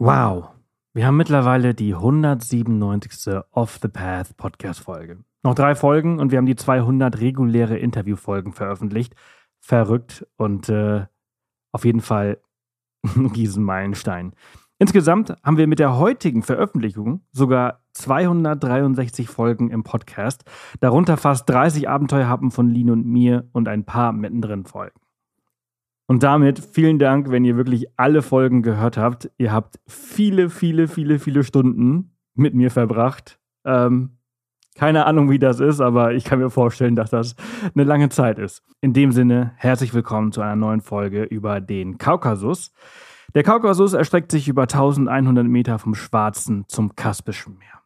Wow, wir haben mittlerweile die 197. Off the Path Podcast-Folge. Noch drei Folgen und wir haben die 200 reguläre Interviewfolgen veröffentlicht. Verrückt und äh, auf jeden Fall ein Riesenmeilenstein. Insgesamt haben wir mit der heutigen Veröffentlichung sogar 263 Folgen im Podcast, darunter fast 30 Abenteuerhappen von Lin und mir und ein paar mittendrin Folgen. Und damit vielen Dank, wenn ihr wirklich alle Folgen gehört habt. Ihr habt viele, viele, viele, viele Stunden mit mir verbracht. Ähm, keine Ahnung, wie das ist, aber ich kann mir vorstellen, dass das eine lange Zeit ist. In dem Sinne, herzlich willkommen zu einer neuen Folge über den Kaukasus. Der Kaukasus erstreckt sich über 1100 Meter vom Schwarzen zum Kaspischen Meer.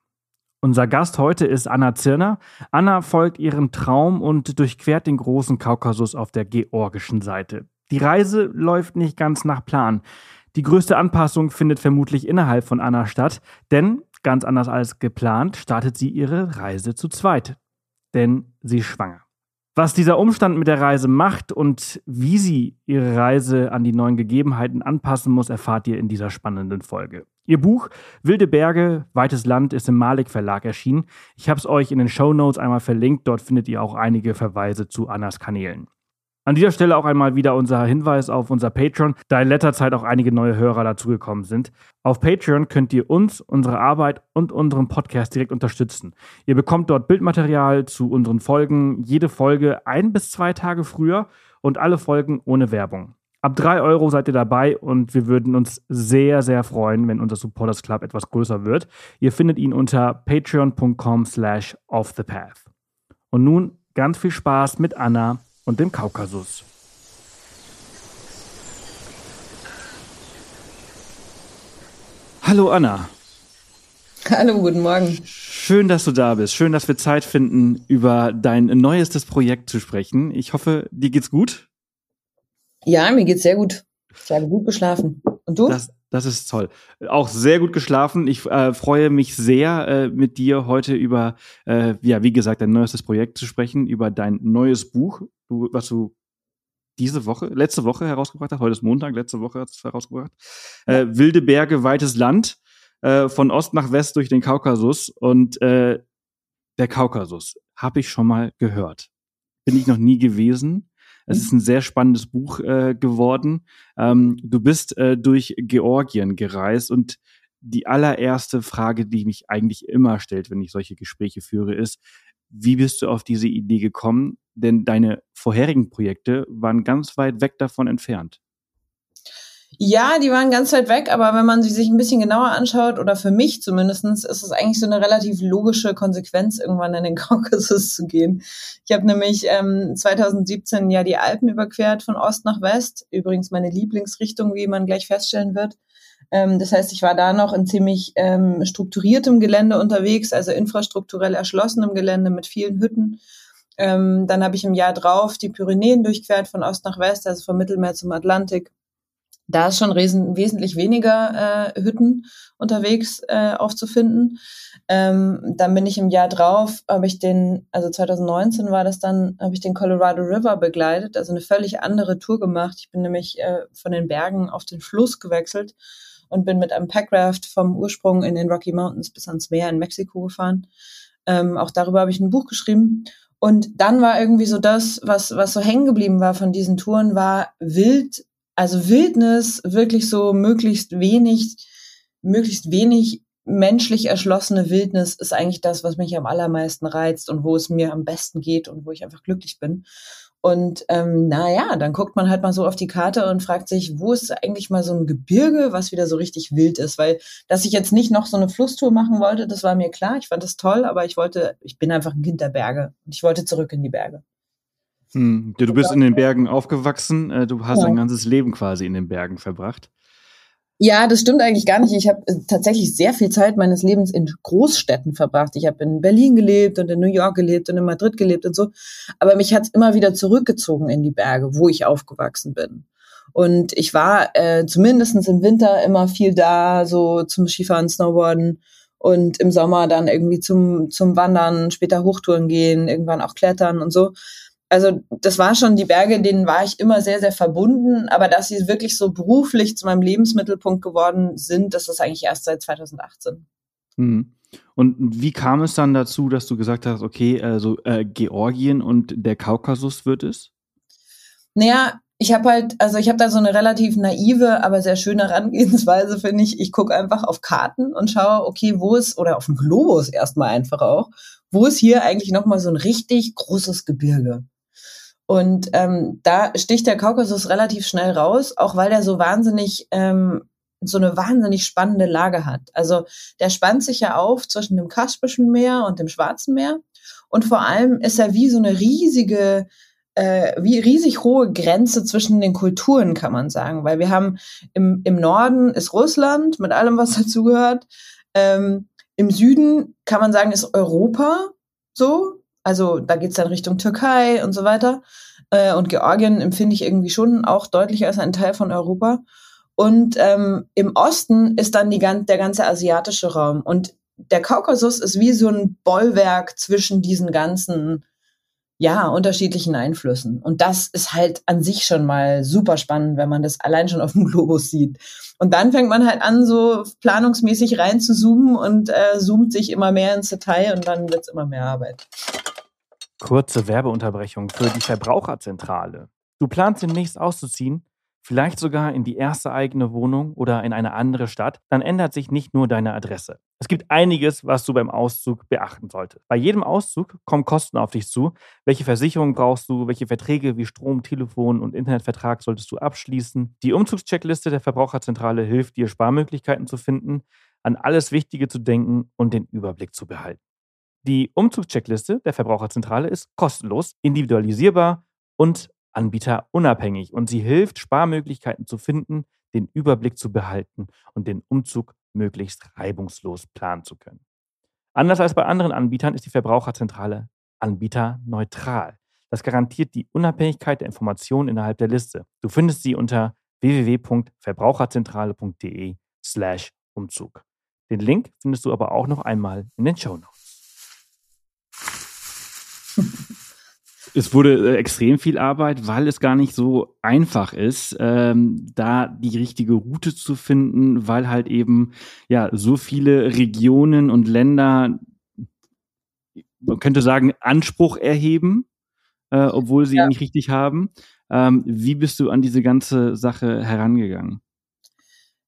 Unser Gast heute ist Anna Zirner. Anna folgt ihrem Traum und durchquert den großen Kaukasus auf der georgischen Seite. Die Reise läuft nicht ganz nach Plan. Die größte Anpassung findet vermutlich innerhalb von Anna statt, denn ganz anders als geplant startet sie ihre Reise zu zweit. Denn sie ist schwanger. Was dieser Umstand mit der Reise macht und wie sie ihre Reise an die neuen Gegebenheiten anpassen muss, erfahrt ihr in dieser spannenden Folge. Ihr Buch Wilde Berge, weites Land ist im Malik Verlag erschienen. Ich habe es euch in den Show Notes einmal verlinkt. Dort findet ihr auch einige Verweise zu Annas Kanälen. An dieser Stelle auch einmal wieder unser Hinweis auf unser Patreon, da in letzter Zeit auch einige neue Hörer dazugekommen sind. Auf Patreon könnt ihr uns, unsere Arbeit und unseren Podcast direkt unterstützen. Ihr bekommt dort Bildmaterial zu unseren Folgen, jede Folge ein bis zwei Tage früher und alle Folgen ohne Werbung. Ab drei Euro seid ihr dabei und wir würden uns sehr, sehr freuen, wenn unser Supporters Club etwas größer wird. Ihr findet ihn unter patreon.com slash offthepath. Und nun ganz viel Spaß mit Anna und dem Kaukasus. Hallo Anna. Hallo, guten Morgen. Schön, dass du da bist. Schön, dass wir Zeit finden, über dein neuestes Projekt zu sprechen. Ich hoffe, dir geht's gut. Ja, mir geht's sehr gut. Ich habe gut geschlafen. Und du? Das, das ist toll. Auch sehr gut geschlafen. Ich äh, freue mich sehr, äh, mit dir heute über, äh, ja, wie gesagt, dein neuestes Projekt zu sprechen, über dein neues Buch, du, was du diese Woche, letzte Woche herausgebracht hast. Heute ist Montag, letzte Woche hast du es herausgebracht. Äh, Wilde Berge, weites Land, äh, von Ost nach West durch den Kaukasus. Und äh, der Kaukasus habe ich schon mal gehört. Bin ich noch nie gewesen. Es ist ein sehr spannendes Buch äh, geworden. Ähm, du bist äh, durch Georgien gereist und die allererste Frage, die mich eigentlich immer stellt, wenn ich solche Gespräche führe, ist, wie bist du auf diese Idee gekommen? Denn deine vorherigen Projekte waren ganz weit weg davon entfernt. Ja, die waren ganz weit weg, aber wenn man sie sich ein bisschen genauer anschaut, oder für mich zumindestens, ist es eigentlich so eine relativ logische Konsequenz, irgendwann in den Kaukasus zu gehen. Ich habe nämlich ähm, 2017 ja die Alpen überquert von Ost nach West. Übrigens meine Lieblingsrichtung, wie man gleich feststellen wird. Ähm, das heißt, ich war da noch in ziemlich ähm, strukturiertem Gelände unterwegs, also infrastrukturell erschlossenem Gelände mit vielen Hütten. Ähm, dann habe ich im Jahr drauf die Pyrenäen durchquert von Ost nach West, also vom Mittelmeer zum Atlantik da ist schon riesen, wesentlich weniger äh, Hütten unterwegs äh, aufzufinden. Ähm, dann bin ich im Jahr drauf, habe ich den, also 2019 war das dann, habe ich den Colorado River begleitet, also eine völlig andere Tour gemacht. Ich bin nämlich äh, von den Bergen auf den Fluss gewechselt und bin mit einem Packraft vom Ursprung in den Rocky Mountains bis ans Meer in Mexiko gefahren. Ähm, auch darüber habe ich ein Buch geschrieben. Und dann war irgendwie so das, was, was so hängen geblieben war von diesen Touren, war wild also Wildnis, wirklich so möglichst wenig, möglichst wenig menschlich erschlossene Wildnis ist eigentlich das, was mich am allermeisten reizt und wo es mir am besten geht und wo ich einfach glücklich bin. Und ähm, naja, dann guckt man halt mal so auf die Karte und fragt sich, wo ist eigentlich mal so ein Gebirge, was wieder so richtig wild ist. Weil, dass ich jetzt nicht noch so eine Flusstour machen wollte, das war mir klar. Ich fand das toll, aber ich wollte, ich bin einfach ein Kind der Berge ich wollte zurück in die Berge. Hm. Du bist in den Bergen aufgewachsen, äh, du hast ja. dein ganzes Leben quasi in den Bergen verbracht. Ja, das stimmt eigentlich gar nicht. Ich habe äh, tatsächlich sehr viel Zeit meines Lebens in Großstädten verbracht. Ich habe in Berlin gelebt und in New York gelebt und in Madrid gelebt und so. Aber mich hat's immer wieder zurückgezogen in die Berge, wo ich aufgewachsen bin. Und ich war äh, zumindestens im Winter immer viel da, so zum Skifahren, Snowboarden und im Sommer dann irgendwie zum, zum Wandern, später Hochtouren gehen, irgendwann auch klettern und so also das war schon die Berge, denen war ich immer sehr, sehr verbunden, aber dass sie wirklich so beruflich zu meinem Lebensmittelpunkt geworden sind, das ist eigentlich erst seit 2018. Hm. Und wie kam es dann dazu, dass du gesagt hast, okay, also äh, Georgien und der Kaukasus wird es? Naja, ich habe halt, also ich habe da so eine relativ naive, aber sehr schöne Herangehensweise, finde ich. Ich gucke einfach auf Karten und schaue, okay, wo ist, oder auf dem Globus erstmal einfach auch, wo ist hier eigentlich nochmal so ein richtig großes Gebirge? Und ähm, da sticht der Kaukasus relativ schnell raus, auch weil der so wahnsinnig ähm, so eine wahnsinnig spannende Lage hat. Also der spannt sich ja auf zwischen dem Kaspischen Meer und dem Schwarzen Meer. Und vor allem ist er wie so eine riesige, äh, wie riesig hohe Grenze zwischen den Kulturen, kann man sagen. Weil wir haben im, im Norden ist Russland mit allem, was dazugehört. Ähm, Im Süden kann man sagen, ist Europa so. Also da geht's dann Richtung Türkei und so weiter. Äh, und Georgien empfinde ich irgendwie schon auch deutlich als ein Teil von Europa. Und ähm, im Osten ist dann die, der ganze asiatische Raum. Und der Kaukasus ist wie so ein Bollwerk zwischen diesen ganzen, ja, unterschiedlichen Einflüssen. Und das ist halt an sich schon mal super spannend, wenn man das allein schon auf dem Globus sieht. Und dann fängt man halt an, so planungsmäßig rein zu zoomen und äh, zoomt sich immer mehr ins Detail und dann wird's immer mehr Arbeit. Kurze Werbeunterbrechung für die Verbraucherzentrale. Du planst demnächst auszuziehen, vielleicht sogar in die erste eigene Wohnung oder in eine andere Stadt, dann ändert sich nicht nur deine Adresse. Es gibt einiges, was du beim Auszug beachten solltest. Bei jedem Auszug kommen Kosten auf dich zu. Welche Versicherung brauchst du? Welche Verträge wie Strom, Telefon und Internetvertrag solltest du abschließen? Die Umzugscheckliste der Verbraucherzentrale hilft dir, Sparmöglichkeiten zu finden, an alles Wichtige zu denken und den Überblick zu behalten. Die Umzugscheckliste der Verbraucherzentrale ist kostenlos, individualisierbar und anbieterunabhängig und sie hilft, Sparmöglichkeiten zu finden, den Überblick zu behalten und den Umzug möglichst reibungslos planen zu können. Anders als bei anderen Anbietern ist die Verbraucherzentrale anbieterneutral. Das garantiert die Unabhängigkeit der Informationen innerhalb der Liste. Du findest sie unter www.verbraucherzentrale.de/umzug. Den Link findest du aber auch noch einmal in den Show Notes. Es wurde äh, extrem viel Arbeit, weil es gar nicht so einfach ist, ähm, da die richtige Route zu finden, weil halt eben ja so viele Regionen und Länder, man könnte sagen, Anspruch erheben, äh, obwohl sie ja. ihn nicht richtig haben. Ähm, wie bist du an diese ganze Sache herangegangen?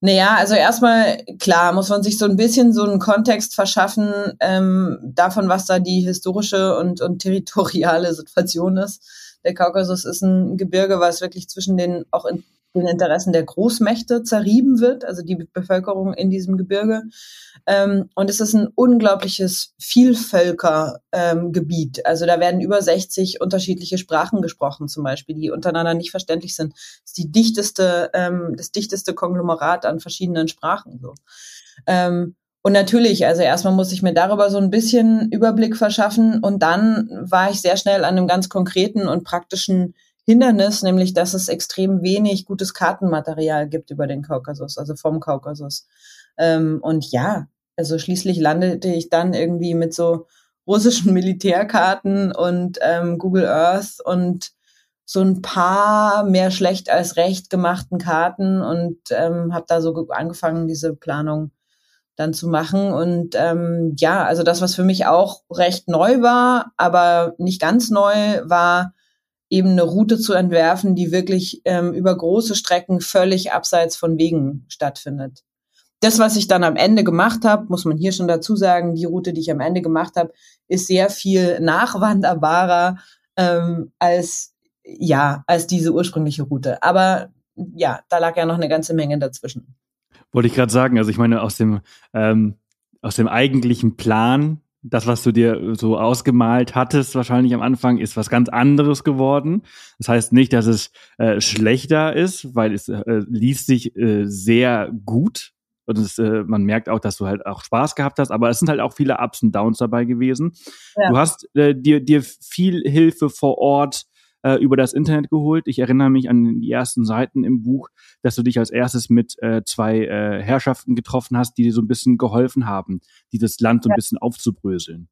Naja, also erstmal, klar, muss man sich so ein bisschen so einen Kontext verschaffen ähm, davon, was da die historische und, und territoriale Situation ist. Der Kaukasus ist ein Gebirge, was wirklich zwischen den auch in den Interessen der Großmächte zerrieben wird, also die Bevölkerung in diesem Gebirge. Ähm, und es ist ein unglaubliches Vielvölkergebiet. Ähm, also da werden über 60 unterschiedliche Sprachen gesprochen, zum Beispiel, die untereinander nicht verständlich sind. Das ist die dichteste, ähm, das dichteste Konglomerat an verschiedenen Sprachen. So. Ähm, und natürlich, also erstmal muss ich mir darüber so ein bisschen Überblick verschaffen und dann war ich sehr schnell an einem ganz konkreten und praktischen Hindernis, nämlich dass es extrem wenig gutes Kartenmaterial gibt über den Kaukasus, also vom Kaukasus. Ähm, und ja, also schließlich landete ich dann irgendwie mit so russischen Militärkarten und ähm, Google Earth und so ein paar mehr schlecht als recht gemachten Karten und ähm, habe da so angefangen, diese Planung dann zu machen. Und ähm, ja, also das, was für mich auch recht neu war, aber nicht ganz neu, war eben eine Route zu entwerfen, die wirklich ähm, über große Strecken völlig abseits von Wegen stattfindet. Das, was ich dann am Ende gemacht habe, muss man hier schon dazu sagen, die Route, die ich am Ende gemacht habe, ist sehr viel nachwanderbarer ähm, als ja als diese ursprüngliche Route. Aber ja, da lag ja noch eine ganze Menge dazwischen. Wollte ich gerade sagen. Also ich meine aus dem ähm, aus dem eigentlichen Plan das, was du dir so ausgemalt hattest, wahrscheinlich am Anfang, ist was ganz anderes geworden. Das heißt nicht, dass es äh, schlechter ist, weil es äh, liest sich äh, sehr gut. Und es, äh, man merkt auch, dass du halt auch Spaß gehabt hast, aber es sind halt auch viele Ups und Downs dabei gewesen. Ja. Du hast äh, dir, dir viel Hilfe vor Ort äh, über das Internet geholt. Ich erinnere mich an die ersten Seiten im Buch, dass du dich als erstes mit äh, zwei äh, Herrschaften getroffen hast, die dir so ein bisschen geholfen haben, dieses Land so ein bisschen aufzubröseln.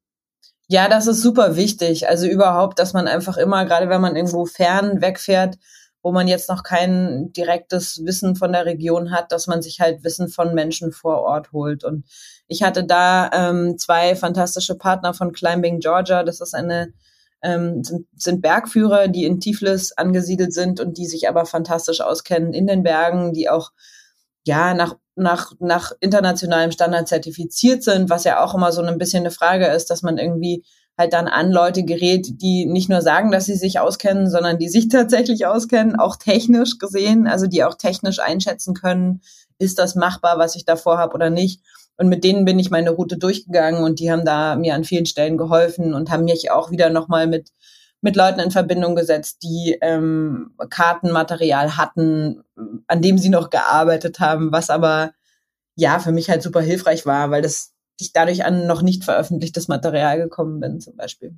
Ja, das ist super wichtig. Also überhaupt, dass man einfach immer, gerade wenn man irgendwo fern wegfährt, wo man jetzt noch kein direktes Wissen von der Region hat, dass man sich halt Wissen von Menschen vor Ort holt. Und ich hatte da ähm, zwei fantastische Partner von Climbing Georgia. Das ist eine ähm, sind, sind Bergführer, die in Tiflis angesiedelt sind und die sich aber fantastisch auskennen in den Bergen, die auch ja nach nach nach internationalem Standard zertifiziert sind, was ja auch immer so ein bisschen eine Frage ist, dass man irgendwie halt dann an Leute gerät, die nicht nur sagen, dass sie sich auskennen, sondern die sich tatsächlich auskennen, auch technisch gesehen, also die auch technisch einschätzen können, ist das machbar, was ich davor habe oder nicht. Und mit denen bin ich meine Route durchgegangen und die haben da mir an vielen Stellen geholfen und haben mich auch wieder nochmal mit, mit Leuten in Verbindung gesetzt, die ähm, Kartenmaterial hatten, an dem sie noch gearbeitet haben, was aber ja für mich halt super hilfreich war, weil das ich dadurch an noch nicht veröffentlichtes Material gekommen bin, zum Beispiel.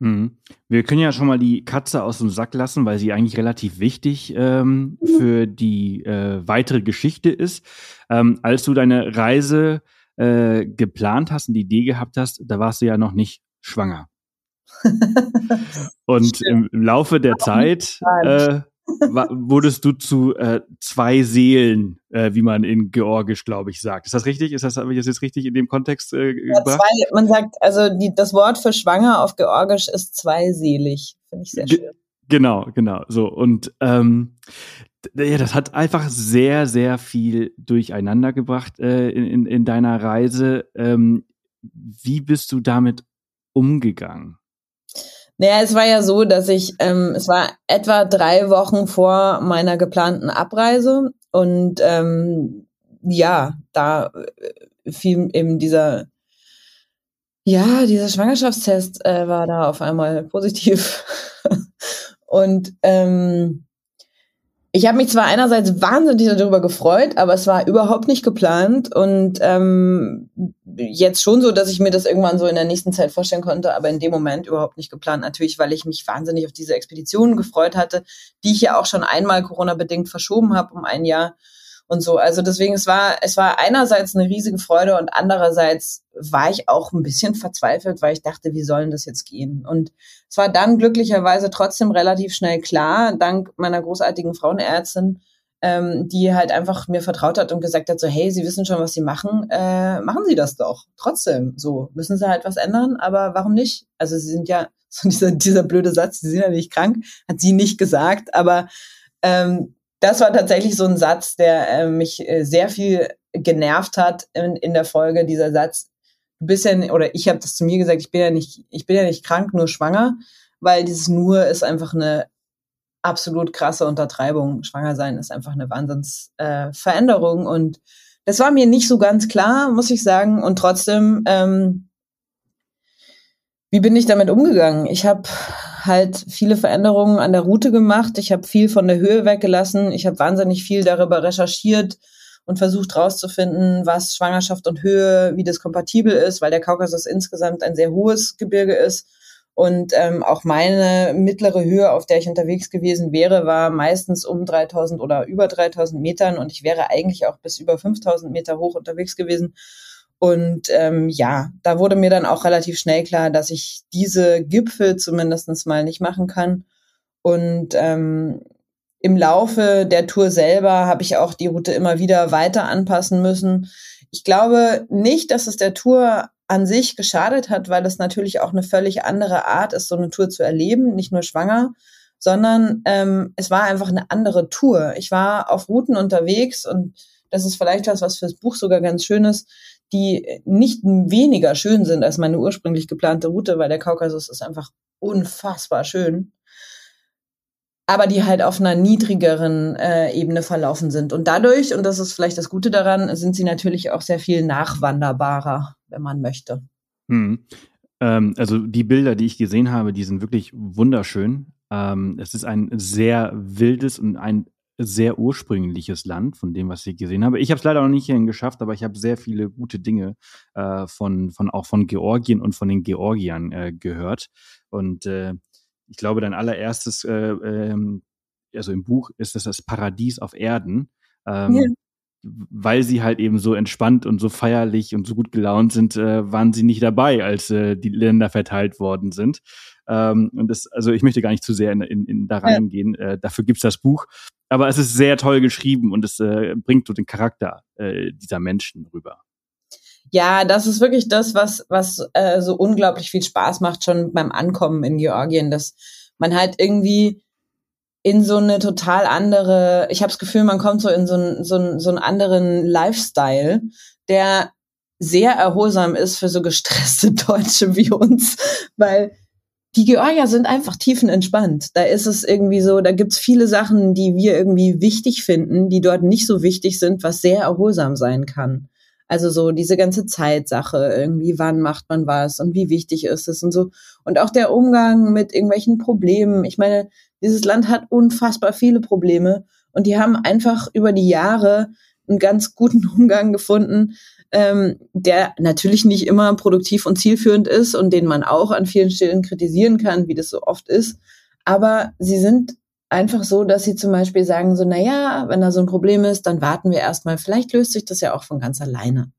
Mhm. Wir können ja schon mal die Katze aus dem Sack lassen, weil sie eigentlich relativ wichtig ähm, mhm. für die äh, weitere Geschichte ist. Ähm, als du deine Reise äh, geplant hast und die Idee gehabt hast, da warst du ja noch nicht schwanger. und im, im, Laufe der Zeit äh, wurdest du zu äh, zwei Seelen, äh, wie man in Georgisch, glaube ich, sagt. Ist das richtig? Ist das, habe ich das jetzt richtig in dem Kontext äh, ja, zwei, man sagt, also die, das Wort für schwanger auf Georgisch ist zweiselig. Finde ich sehr schön. Ge genau, genau. So. Und ähm, ja, das hat einfach sehr, sehr viel durcheinander gebracht äh, in, in, in deiner Reise. Ähm, wie bist du damit umgegangen? Naja, es war ja so, dass ich, ähm, es war etwa drei Wochen vor meiner geplanten Abreise und ähm, ja, da äh, fiel eben dieser, ja, dieser Schwangerschaftstest äh, war da auf einmal positiv und ähm, ich habe mich zwar einerseits wahnsinnig darüber gefreut, aber es war überhaupt nicht geplant und ähm, jetzt schon so, dass ich mir das irgendwann so in der nächsten Zeit vorstellen konnte, aber in dem Moment überhaupt nicht geplant. Natürlich, weil ich mich wahnsinnig auf diese Expedition gefreut hatte, die ich ja auch schon einmal Corona-bedingt verschoben habe um ein Jahr und so. Also deswegen, es war, es war einerseits eine riesige Freude und andererseits war ich auch ein bisschen verzweifelt, weil ich dachte, wie sollen das jetzt gehen? Und es war dann glücklicherweise trotzdem relativ schnell klar, dank meiner großartigen Frauenärztin, ähm, die halt einfach mir vertraut hat und gesagt hat, so, hey, Sie wissen schon, was Sie machen, äh, machen Sie das doch. Trotzdem, so, müssen Sie halt was ändern, aber warum nicht? Also Sie sind ja, so dieser, dieser blöde Satz, Sie sind ja nicht krank, hat sie nicht gesagt, aber ähm, das war tatsächlich so ein Satz, der äh, mich äh, sehr viel genervt hat in, in der Folge, dieser Satz, du bist ja, oder ich habe das zu mir gesagt, ich bin ja nicht, ich bin ja nicht krank, nur schwanger, weil dieses nur ist einfach eine absolut krasse Untertreibung. Schwanger sein ist einfach eine Wahnsinnsveränderung äh, und das war mir nicht so ganz klar, muss ich sagen. Und trotzdem, ähm, wie bin ich damit umgegangen? Ich habe halt viele Veränderungen an der Route gemacht. Ich habe viel von der Höhe weggelassen. Ich habe wahnsinnig viel darüber recherchiert und versucht herauszufinden, was Schwangerschaft und Höhe, wie das kompatibel ist, weil der Kaukasus insgesamt ein sehr hohes Gebirge ist. Und ähm, auch meine mittlere Höhe, auf der ich unterwegs gewesen wäre, war meistens um 3000 oder über 3000 Metern. Und ich wäre eigentlich auch bis über 5000 Meter hoch unterwegs gewesen. Und ähm, ja, da wurde mir dann auch relativ schnell klar, dass ich diese Gipfel zumindestens mal nicht machen kann. Und ähm, im Laufe der Tour selber habe ich auch die Route immer wieder weiter anpassen müssen. Ich glaube nicht, dass es der Tour an sich geschadet hat, weil es natürlich auch eine völlig andere Art ist, so eine Tour zu erleben, nicht nur schwanger, sondern ähm, es war einfach eine andere Tour. Ich war auf Routen unterwegs und das ist vielleicht was, was fürs Buch sogar ganz schön ist die nicht weniger schön sind als meine ursprünglich geplante Route, weil der Kaukasus ist einfach unfassbar schön. Aber die halt auf einer niedrigeren äh, Ebene verlaufen sind. Und dadurch, und das ist vielleicht das Gute daran, sind sie natürlich auch sehr viel nachwanderbarer, wenn man möchte. Hm. Ähm, also die Bilder, die ich gesehen habe, die sind wirklich wunderschön. Ähm, es ist ein sehr wildes und ein sehr ursprüngliches Land, von dem, was ich gesehen habe. Ich habe es leider noch nicht hierhin geschafft, aber ich habe sehr viele gute Dinge äh, von, von auch von Georgien und von den Georgiern äh, gehört. Und äh, ich glaube, dein allererstes, äh, ähm, also im Buch ist es das Paradies auf Erden. Ähm, ja weil sie halt eben so entspannt und so feierlich und so gut gelaunt sind, äh, waren sie nicht dabei, als äh, die Länder verteilt worden sind. Ähm, und das, also ich möchte gar nicht zu sehr in, in, in da reingehen. Ja. Äh, dafür gibt's das Buch. Aber es ist sehr toll geschrieben und es äh, bringt so den Charakter äh, dieser Menschen rüber. Ja, das ist wirklich das, was, was äh, so unglaublich viel Spaß macht, schon beim Ankommen in Georgien, dass man halt irgendwie in so eine total andere, ich habe das Gefühl, man kommt so in so, ein, so, ein, so einen anderen Lifestyle, der sehr erholsam ist für so gestresste Deutsche wie uns, weil die Georgier sind einfach tiefenentspannt. Da ist es irgendwie so, da gibt's viele Sachen, die wir irgendwie wichtig finden, die dort nicht so wichtig sind, was sehr erholsam sein kann. Also so diese ganze Zeitsache, irgendwie, wann macht man was und wie wichtig ist es und so. Und auch der Umgang mit irgendwelchen Problemen. Ich meine, dieses Land hat unfassbar viele Probleme und die haben einfach über die Jahre einen ganz guten Umgang gefunden, ähm, der natürlich nicht immer produktiv und zielführend ist und den man auch an vielen Stellen kritisieren kann, wie das so oft ist. Aber sie sind einfach so, dass sie zum Beispiel sagen so, na ja, wenn da so ein Problem ist, dann warten wir erstmal. Vielleicht löst sich das ja auch von ganz alleine.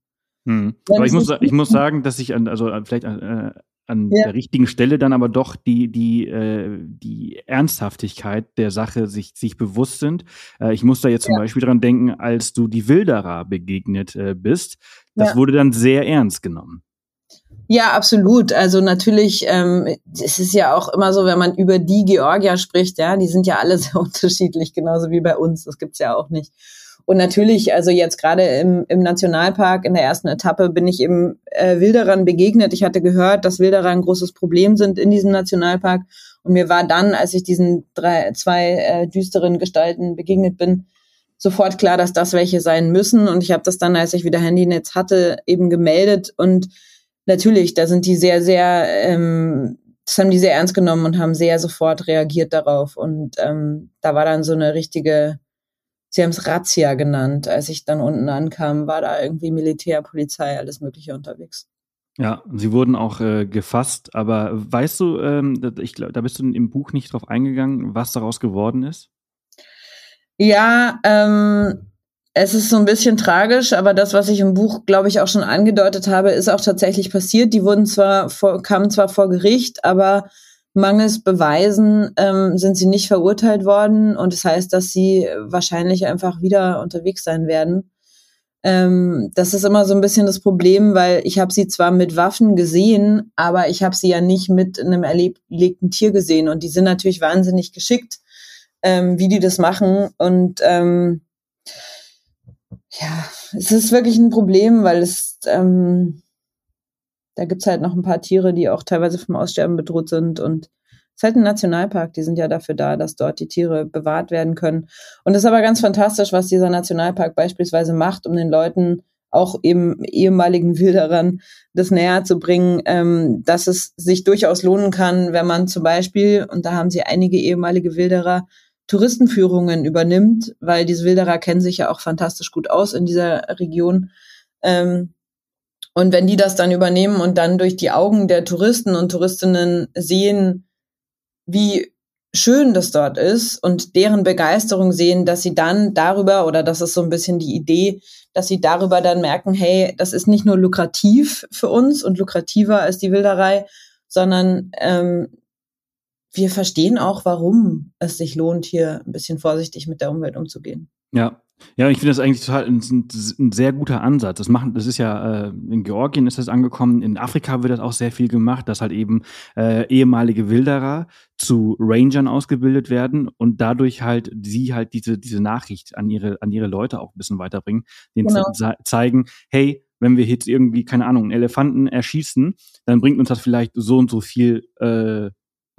Hm. Aber ich muss, ich muss sagen, dass ich an, also vielleicht äh, an ja. der richtigen Stelle dann aber doch die, die, äh, die Ernsthaftigkeit der Sache sich, sich bewusst sind. Äh, ich muss da jetzt zum ja. Beispiel dran denken, als du die Wilderer begegnet äh, bist. Das ja. wurde dann sehr ernst genommen. Ja, absolut. Also natürlich, ähm, es ist ja auch immer so, wenn man über die Georgier spricht, ja, die sind ja alle sehr unterschiedlich, genauso wie bei uns. Das gibt's ja auch nicht. Und natürlich, also jetzt gerade im, im Nationalpark in der ersten Etappe bin ich eben äh, Wilderern begegnet. Ich hatte gehört, dass Wilderer ein großes Problem sind in diesem Nationalpark. Und mir war dann, als ich diesen drei, zwei äh, düsteren Gestalten begegnet bin, sofort klar, dass das welche sein müssen. Und ich habe das dann, als ich wieder Handynetz hatte, eben gemeldet. Und natürlich, da sind die sehr, sehr, ähm, das haben die sehr ernst genommen und haben sehr sofort reagiert darauf. Und ähm, da war dann so eine richtige Sie haben es Razzia genannt. Als ich dann unten ankam, war da irgendwie Militär, Polizei, alles Mögliche unterwegs. Ja, sie wurden auch äh, gefasst, aber weißt du, ähm, ich glaube, da bist du im Buch nicht drauf eingegangen, was daraus geworden ist? Ja, ähm, es ist so ein bisschen tragisch, aber das, was ich im Buch, glaube ich, auch schon angedeutet habe, ist auch tatsächlich passiert. Die wurden zwar vor, kamen zwar vor Gericht, aber mangels Beweisen ähm, sind sie nicht verurteilt worden und das heißt, dass sie wahrscheinlich einfach wieder unterwegs sein werden. Ähm, das ist immer so ein bisschen das Problem, weil ich habe sie zwar mit Waffen gesehen, aber ich habe sie ja nicht mit einem erlegten Tier gesehen und die sind natürlich wahnsinnig geschickt, ähm, wie die das machen und ähm, ja, es ist wirklich ein Problem, weil es ähm, da gibt's halt noch ein paar Tiere, die auch teilweise vom Aussterben bedroht sind und es ist halt ein Nationalpark, die sind ja dafür da, dass dort die Tiere bewahrt werden können. Und es ist aber ganz fantastisch, was dieser Nationalpark beispielsweise macht, um den Leuten auch eben ehemaligen Wilderern das näher zu bringen, ähm, dass es sich durchaus lohnen kann, wenn man zum Beispiel, und da haben sie einige ehemalige Wilderer, Touristenführungen übernimmt, weil diese Wilderer kennen sich ja auch fantastisch gut aus in dieser Region. Ähm, und wenn die das dann übernehmen und dann durch die Augen der Touristen und Touristinnen sehen, wie schön das dort ist und deren Begeisterung sehen, dass sie dann darüber, oder das ist so ein bisschen die Idee, dass sie darüber dann merken, hey, das ist nicht nur lukrativ für uns und lukrativer als die Wilderei, sondern ähm, wir verstehen auch, warum es sich lohnt, hier ein bisschen vorsichtig mit der Umwelt umzugehen. Ja, ja, ich finde das eigentlich total ein, ein, sehr guter Ansatz. Das machen, das ist ja äh, in Georgien ist das angekommen, in Afrika wird das auch sehr viel gemacht, dass halt eben äh, ehemalige Wilderer zu Rangern ausgebildet werden und dadurch halt sie halt diese diese Nachricht an ihre an ihre Leute auch ein bisschen weiterbringen, denen genau. zeigen, hey, wenn wir jetzt irgendwie keine Ahnung einen Elefanten erschießen, dann bringt uns das vielleicht so und so viel äh,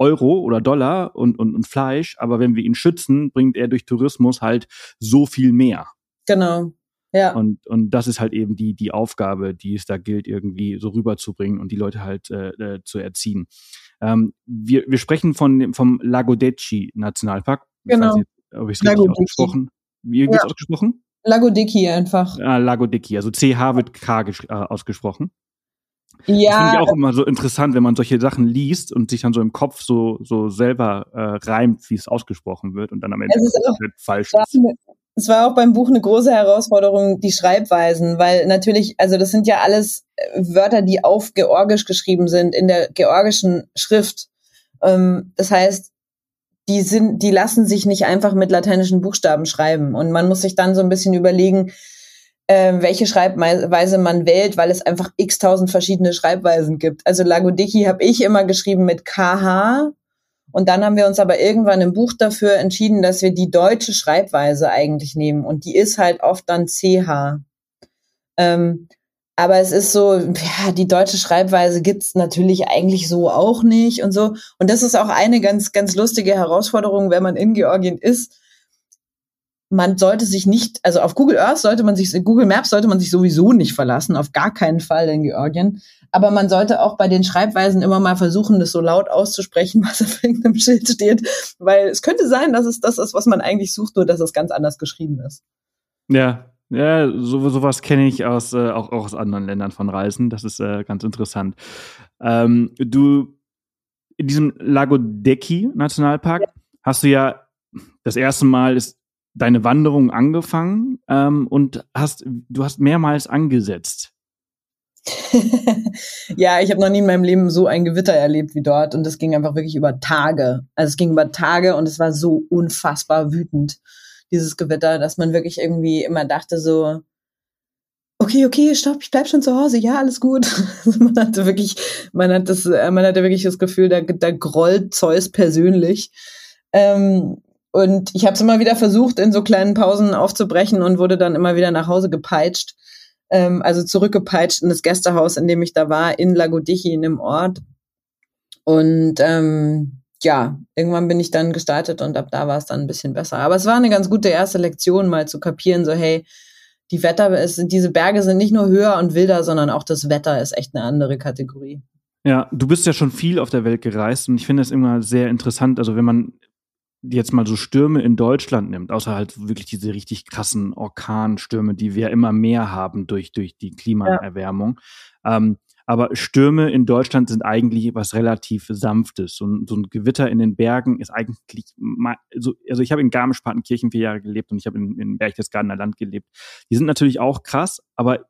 Euro oder Dollar und, und, und Fleisch, aber wenn wir ihn schützen, bringt er durch Tourismus halt so viel mehr. Genau. Ja. Und, und das ist halt eben die, die Aufgabe, die es da gilt, irgendwie so rüberzubringen und die Leute halt äh, äh, zu erziehen. Ähm, wir, wir sprechen von, vom Lagodeci Nationalpark. Genau. Habe ich es richtig ausgesprochen? Wie wird ja. ausgesprochen? Lagodiki einfach. Ah, Lagodiki, also CH wird K äh, ausgesprochen. Ja. Das finde ich auch immer so interessant, wenn man solche Sachen liest und sich dann so im Kopf so, so selber äh, reimt, wie es ausgesprochen wird und dann am Ende es ist auch, falsch ist. Es war auch beim Buch eine große Herausforderung, die Schreibweisen, weil natürlich, also das sind ja alles äh, Wörter, die auf Georgisch geschrieben sind, in der georgischen Schrift. Ähm, das heißt, die sind, die lassen sich nicht einfach mit lateinischen Buchstaben schreiben. Und man muss sich dann so ein bisschen überlegen, äh, welche Schreibweise man wählt, weil es einfach x tausend verschiedene Schreibweisen gibt. Also Lagodiki habe ich immer geschrieben mit KH. Und dann haben wir uns aber irgendwann im Buch dafür entschieden, dass wir die deutsche Schreibweise eigentlich nehmen. Und die ist halt oft dann CH. Ähm, aber es ist so, ja, die deutsche Schreibweise gibt's natürlich eigentlich so auch nicht und so. Und das ist auch eine ganz, ganz lustige Herausforderung, wenn man in Georgien ist. Man sollte sich nicht, also auf Google Earth sollte man sich, Google Maps sollte man sich sowieso nicht verlassen, auf gar keinen Fall in Georgien. Aber man sollte auch bei den Schreibweisen immer mal versuchen, das so laut auszusprechen, was auf irgendeinem Schild steht. Weil es könnte sein, dass es das ist, was man eigentlich sucht, nur dass es ganz anders geschrieben ist. Ja, ja, so, sowas kenne ich aus, äh, auch, auch aus anderen Ländern von Reisen. Das ist äh, ganz interessant. Ähm, du, in diesem Lagodeki Nationalpark ja. hast du ja das erste Mal ist deine Wanderung angefangen ähm, und hast, du hast mehrmals angesetzt. ja, ich habe noch nie in meinem Leben so ein Gewitter erlebt wie dort und es ging einfach wirklich über Tage. Also es ging über Tage und es war so unfassbar wütend dieses Gewitter, dass man wirklich irgendwie immer dachte so, okay, okay, stopp, ich bleib schon zu Hause, ja, alles gut. man hatte wirklich, man hat das, äh, man hatte wirklich das Gefühl, da, da grollt Zeus persönlich. Ähm, und ich habe es immer wieder versucht, in so kleinen Pausen aufzubrechen und wurde dann immer wieder nach Hause gepeitscht. Ähm, also zurückgepeitscht in das Gästehaus, in dem ich da war, in Lagodichi, in dem Ort. Und ähm, ja, irgendwann bin ich dann gestartet und ab da war es dann ein bisschen besser. Aber es war eine ganz gute erste Lektion, mal zu kapieren, so hey, die Wetter ist, diese Berge sind nicht nur höher und wilder, sondern auch das Wetter ist echt eine andere Kategorie. Ja, du bist ja schon viel auf der Welt gereist und ich finde es immer sehr interessant. Also wenn man jetzt mal so Stürme in Deutschland nimmt, außer halt wirklich diese richtig krassen Orkanstürme, die wir immer mehr haben durch, durch die Klimaerwärmung. Ja. Ähm, aber Stürme in Deutschland sind eigentlich was relativ Sanftes. So ein, so ein Gewitter in den Bergen ist eigentlich, mal, so, also ich habe in Garmisch-Partenkirchen vier Jahre gelebt und ich habe in, in Berchtesgadener Land gelebt. Die sind natürlich auch krass, aber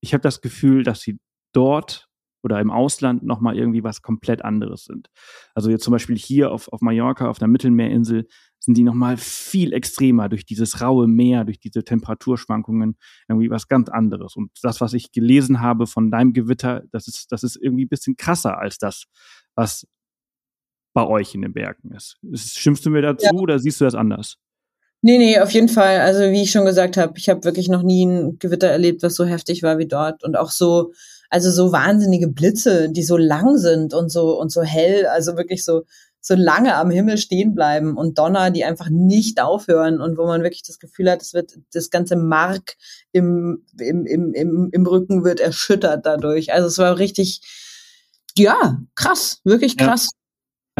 ich habe das Gefühl, dass sie dort oder im Ausland nochmal irgendwie was komplett anderes sind. Also jetzt zum Beispiel hier auf, auf Mallorca, auf der Mittelmeerinsel, sind die nochmal viel extremer durch dieses raue Meer, durch diese Temperaturschwankungen, irgendwie was ganz anderes. Und das, was ich gelesen habe von deinem Gewitter, das ist, das ist irgendwie ein bisschen krasser als das, was bei euch in den Bergen ist. Stimmst du mir dazu ja. oder siehst du das anders? Nee, nee, auf jeden Fall. Also wie ich schon gesagt habe, ich habe wirklich noch nie ein Gewitter erlebt, was so heftig war wie dort und auch so, also so wahnsinnige Blitze, die so lang sind und so und so hell, also wirklich so so lange am Himmel stehen bleiben und Donner, die einfach nicht aufhören und wo man wirklich das Gefühl hat, es wird das ganze Mark im, im, im, im, im Rücken wird erschüttert dadurch. Also es war richtig, ja, krass, wirklich krass. Ja,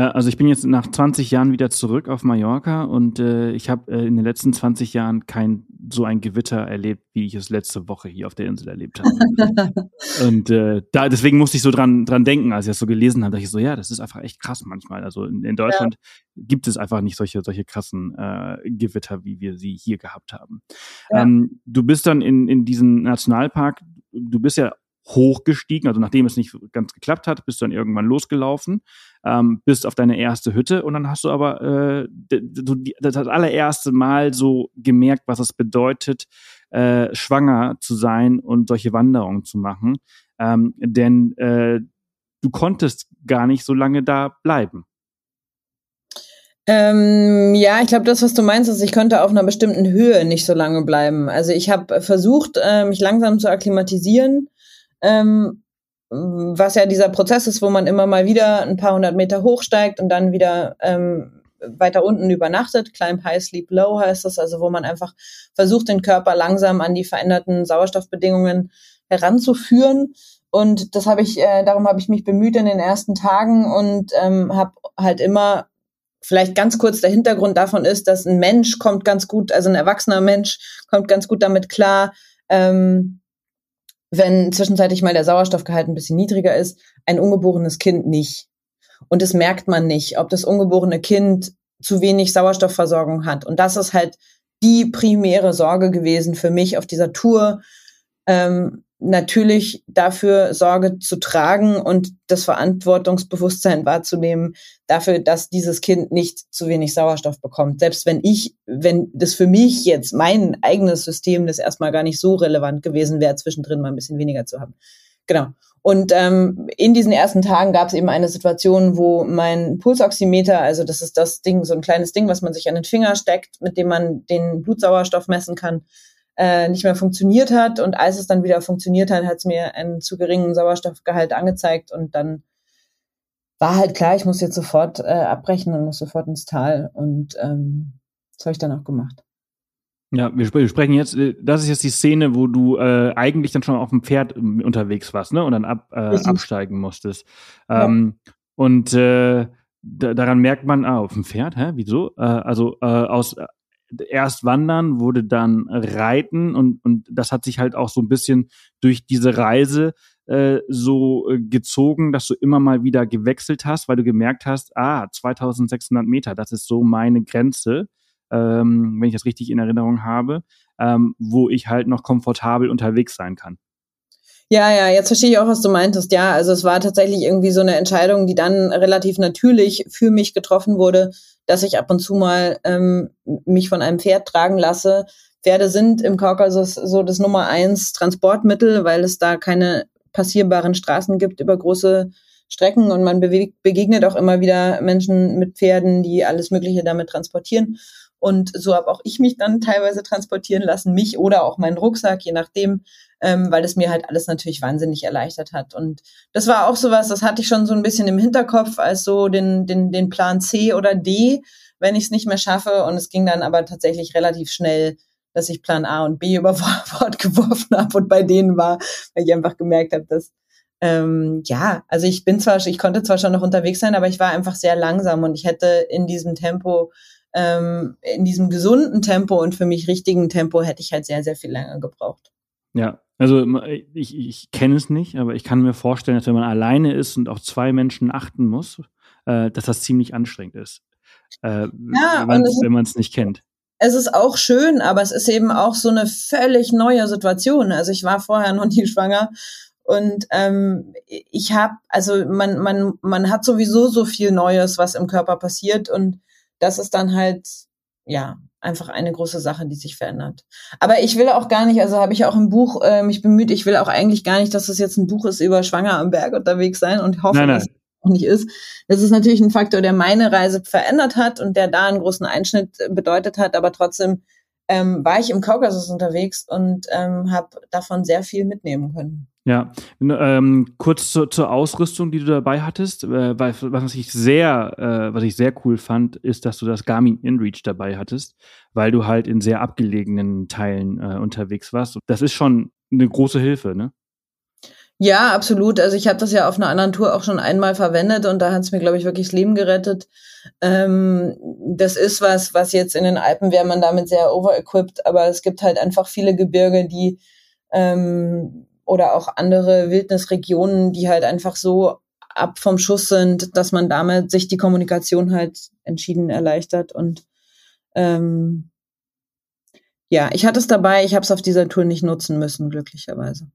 also ich bin jetzt nach 20 Jahren wieder zurück auf Mallorca und äh, ich habe äh, in den letzten 20 Jahren kein so ein Gewitter erlebt, wie ich es letzte Woche hier auf der Insel erlebt habe. und äh, da deswegen musste ich so dran dran denken, als ich das so gelesen habe, dachte ich so, ja, das ist einfach echt krass manchmal. Also in, in Deutschland ja. gibt es einfach nicht solche solche krassen äh, Gewitter, wie wir sie hier gehabt haben. Ja. Ähm, du bist dann in in diesem Nationalpark, du bist ja hochgestiegen, also nachdem es nicht ganz geklappt hat, bist du dann irgendwann losgelaufen, ähm, bist auf deine erste Hütte und dann hast du aber äh, das allererste Mal so gemerkt, was es bedeutet, äh, schwanger zu sein und solche Wanderungen zu machen, ähm, denn äh, du konntest gar nicht so lange da bleiben. Ähm, ja, ich glaube, das, was du meinst, ist, ich konnte auf einer bestimmten Höhe nicht so lange bleiben. Also ich habe versucht, äh, mich langsam zu akklimatisieren ähm, was ja dieser Prozess ist, wo man immer mal wieder ein paar hundert Meter hochsteigt und dann wieder ähm, weiter unten übernachtet. Climb High, Sleep Low heißt das, also wo man einfach versucht, den Körper langsam an die veränderten Sauerstoffbedingungen heranzuführen. Und das habe ich, äh, darum habe ich mich bemüht in den ersten Tagen und ähm, habe halt immer vielleicht ganz kurz der Hintergrund davon ist, dass ein Mensch kommt ganz gut, also ein erwachsener Mensch kommt ganz gut damit klar, ähm, wenn zwischenzeitlich mal der Sauerstoffgehalt ein bisschen niedriger ist, ein ungeborenes Kind nicht. Und das merkt man nicht, ob das ungeborene Kind zu wenig Sauerstoffversorgung hat. Und das ist halt die primäre Sorge gewesen für mich auf dieser Tour, ähm, natürlich dafür Sorge zu tragen und das Verantwortungsbewusstsein wahrzunehmen dafür, dass dieses Kind nicht zu wenig Sauerstoff bekommt. Selbst wenn ich, wenn das für mich jetzt mein eigenes System das erstmal gar nicht so relevant gewesen wäre, zwischendrin mal ein bisschen weniger zu haben. Genau. Und ähm, in diesen ersten Tagen gab es eben eine Situation, wo mein Pulsoximeter, also das ist das Ding, so ein kleines Ding, was man sich an den Finger steckt, mit dem man den Blutsauerstoff messen kann, äh, nicht mehr funktioniert hat. Und als es dann wieder funktioniert hat, hat es mir einen zu geringen Sauerstoffgehalt angezeigt und dann war halt klar, ich muss jetzt sofort äh, abbrechen und muss sofort ins Tal. Und ähm, das habe ich dann auch gemacht. Ja, wir, wir, sprechen jetzt, äh, das ist jetzt die Szene, wo du äh, eigentlich dann schon auf dem Pferd ähm, unterwegs warst, ne? Und dann ab, äh, absteigen musstest. Ähm, ja. Und äh, da, daran merkt man, ah, auf dem Pferd, hä? Wieso? Äh, also äh, aus erst wandern, wurde dann reiten und, und das hat sich halt auch so ein bisschen durch diese Reise äh, so äh, gezogen, dass du immer mal wieder gewechselt hast, weil du gemerkt hast, ah, 2600 Meter, das ist so meine Grenze, ähm, wenn ich das richtig in Erinnerung habe, ähm, wo ich halt noch komfortabel unterwegs sein kann. Ja, ja, jetzt verstehe ich auch, was du meintest. Ja, also es war tatsächlich irgendwie so eine Entscheidung, die dann relativ natürlich für mich getroffen wurde, dass ich ab und zu mal ähm, mich von einem Pferd tragen lasse. Pferde sind im Kaukasus so das Nummer eins Transportmittel, weil es da keine passierbaren Straßen gibt über große Strecken und man begegnet auch immer wieder Menschen mit Pferden, die alles Mögliche damit transportieren. Und so habe auch ich mich dann teilweise transportieren lassen, mich oder auch meinen Rucksack, je nachdem, ähm, weil es mir halt alles natürlich wahnsinnig erleichtert hat. Und das war auch sowas, das hatte ich schon so ein bisschen im Hinterkopf als so den, den, den Plan C oder D, wenn ich es nicht mehr schaffe. Und es ging dann aber tatsächlich relativ schnell, dass ich Plan A und B über Bord geworfen habe und bei denen war, weil ich einfach gemerkt habe, dass ähm, ja, also ich bin zwar, ich konnte zwar schon noch unterwegs sein, aber ich war einfach sehr langsam und ich hätte in diesem Tempo, ähm, in diesem gesunden Tempo und für mich richtigen Tempo hätte ich halt sehr, sehr viel länger gebraucht. Ja, also ich, ich kenne es nicht, aber ich kann mir vorstellen, dass wenn man alleine ist und auf zwei Menschen achten muss, äh, dass das ziemlich anstrengend ist, äh, ja, wenn man es nicht kennt. Es ist auch schön, aber es ist eben auch so eine völlig neue Situation. Also ich war vorher noch nie schwanger und ähm, ich habe, also man, man, man hat sowieso so viel Neues, was im Körper passiert und das ist dann halt, ja, einfach eine große Sache, die sich verändert. Aber ich will auch gar nicht, also habe ich auch im Buch äh, mich bemüht, ich will auch eigentlich gar nicht, dass das jetzt ein Buch ist über Schwanger am Berg unterwegs sein und hoffe, nein, nein. dass es auch nicht ist. Das ist natürlich ein Faktor, der meine Reise verändert hat und der da einen großen Einschnitt bedeutet hat, aber trotzdem ähm, war ich im Kaukasus unterwegs und ähm, habe davon sehr viel mitnehmen können. Ja, ähm, kurz zur, zur, Ausrüstung, die du dabei hattest, äh, weil, was ich sehr, äh, was ich sehr cool fand, ist, dass du das Garmin InReach dabei hattest, weil du halt in sehr abgelegenen Teilen äh, unterwegs warst. Das ist schon eine große Hilfe, ne? Ja, absolut. Also ich habe das ja auf einer anderen Tour auch schon einmal verwendet und da hat es mir, glaube ich, wirklich das Leben gerettet. Ähm, das ist was, was jetzt in den Alpen wäre man damit sehr overequipped, aber es gibt halt einfach viele Gebirge, die ähm, oder auch andere Wildnisregionen, die halt einfach so ab vom Schuss sind, dass man damit sich die Kommunikation halt entschieden erleichtert. Und ähm, ja, ich hatte es dabei, ich habe es auf dieser Tour nicht nutzen müssen, glücklicherweise.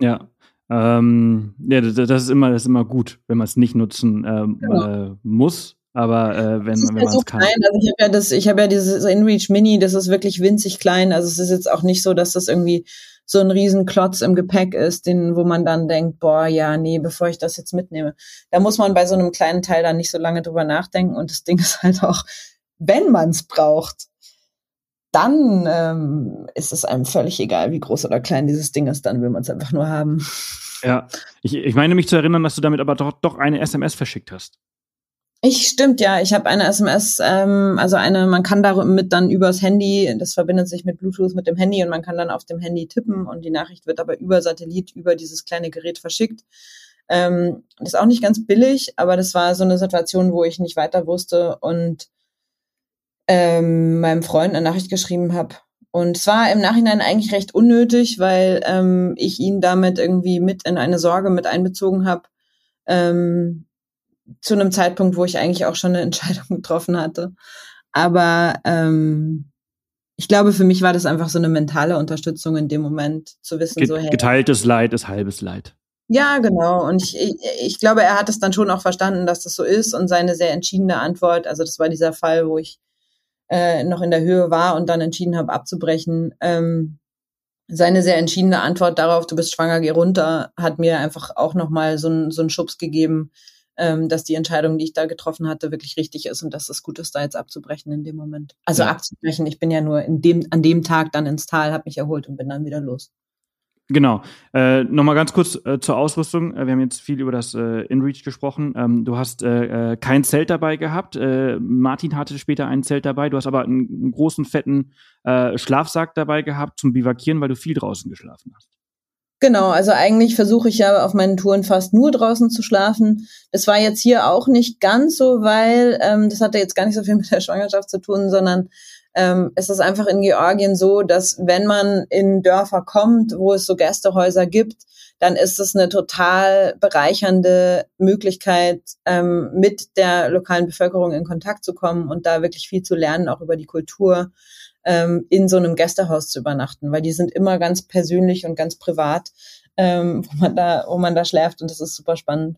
Ja. Ähm, ja, das, ist immer, das ist immer gut, wenn man es nicht nutzen ähm, genau. äh, muss. Aber äh, wenn, wenn man es so kann. Klein. Also ich habe ja das, ich habe ja dieses InReach Mini, das ist wirklich winzig klein. Also es ist jetzt auch nicht so, dass das irgendwie so ein Riesenklotz im Gepäck ist, den, wo man dann denkt, boah, ja, nee, bevor ich das jetzt mitnehme. Da muss man bei so einem kleinen Teil dann nicht so lange drüber nachdenken. Und das Ding ist halt auch, wenn man es braucht, dann ähm, ist es einem völlig egal, wie groß oder klein dieses Ding ist, dann will man es einfach nur haben. Ja, ich, ich meine mich zu erinnern, dass du damit aber doch, doch eine SMS verschickt hast. Ich stimmt, ja. Ich habe eine SMS, ähm, also eine, man kann damit dann übers Handy, das verbindet sich mit Bluetooth mit dem Handy und man kann dann auf dem Handy tippen und die Nachricht wird aber über Satellit, über dieses kleine Gerät verschickt. Ähm, das ist auch nicht ganz billig, aber das war so eine Situation, wo ich nicht weiter wusste und ähm, meinem Freund eine Nachricht geschrieben habe. Und es war im Nachhinein eigentlich recht unnötig, weil ähm, ich ihn damit irgendwie mit in eine Sorge mit einbezogen habe. Ähm, zu einem Zeitpunkt, wo ich eigentlich auch schon eine Entscheidung getroffen hatte. Aber ähm, ich glaube, für mich war das einfach so eine mentale Unterstützung in dem Moment, zu wissen, Get so hey. Geteiltes Leid ist halbes Leid. Ja, genau. Und ich, ich, ich glaube, er hat es dann schon auch verstanden, dass das so ist und seine sehr entschiedene Antwort, also das war dieser Fall, wo ich äh, noch in der Höhe war und dann entschieden habe, abzubrechen. Ähm, seine sehr entschiedene Antwort darauf, du bist schwanger, geh runter, hat mir einfach auch nochmal so, so einen Schubs gegeben, ähm, dass die Entscheidung, die ich da getroffen hatte, wirklich richtig ist und dass es gut ist, da jetzt abzubrechen in dem Moment. Also ja. abzubrechen. Ich bin ja nur in dem, an dem Tag dann ins Tal, habe mich erholt und bin dann wieder los. Genau. Äh, Nochmal ganz kurz äh, zur Ausrüstung. Äh, wir haben jetzt viel über das äh, InReach gesprochen. Ähm, du hast äh, äh, kein Zelt dabei gehabt. Martin hatte später ein Zelt dabei. Du hast aber einen, einen großen, fetten Schlafsack dabei gehabt zum Bivakieren, weil du viel draußen geschlafen hast. Genau, also eigentlich versuche ich ja auf meinen Touren fast nur draußen zu schlafen. Das war jetzt hier auch nicht ganz so, weil ähm, das hatte jetzt gar nicht so viel mit der Schwangerschaft zu tun, sondern ähm, es ist einfach in Georgien so, dass wenn man in Dörfer kommt, wo es so Gästehäuser gibt, dann ist es eine total bereichernde Möglichkeit, ähm, mit der lokalen Bevölkerung in Kontakt zu kommen und da wirklich viel zu lernen, auch über die Kultur ähm, in so einem Gästehaus zu übernachten, weil die sind immer ganz persönlich und ganz privat, ähm, wo man da, wo man da schläft und das ist super spannend.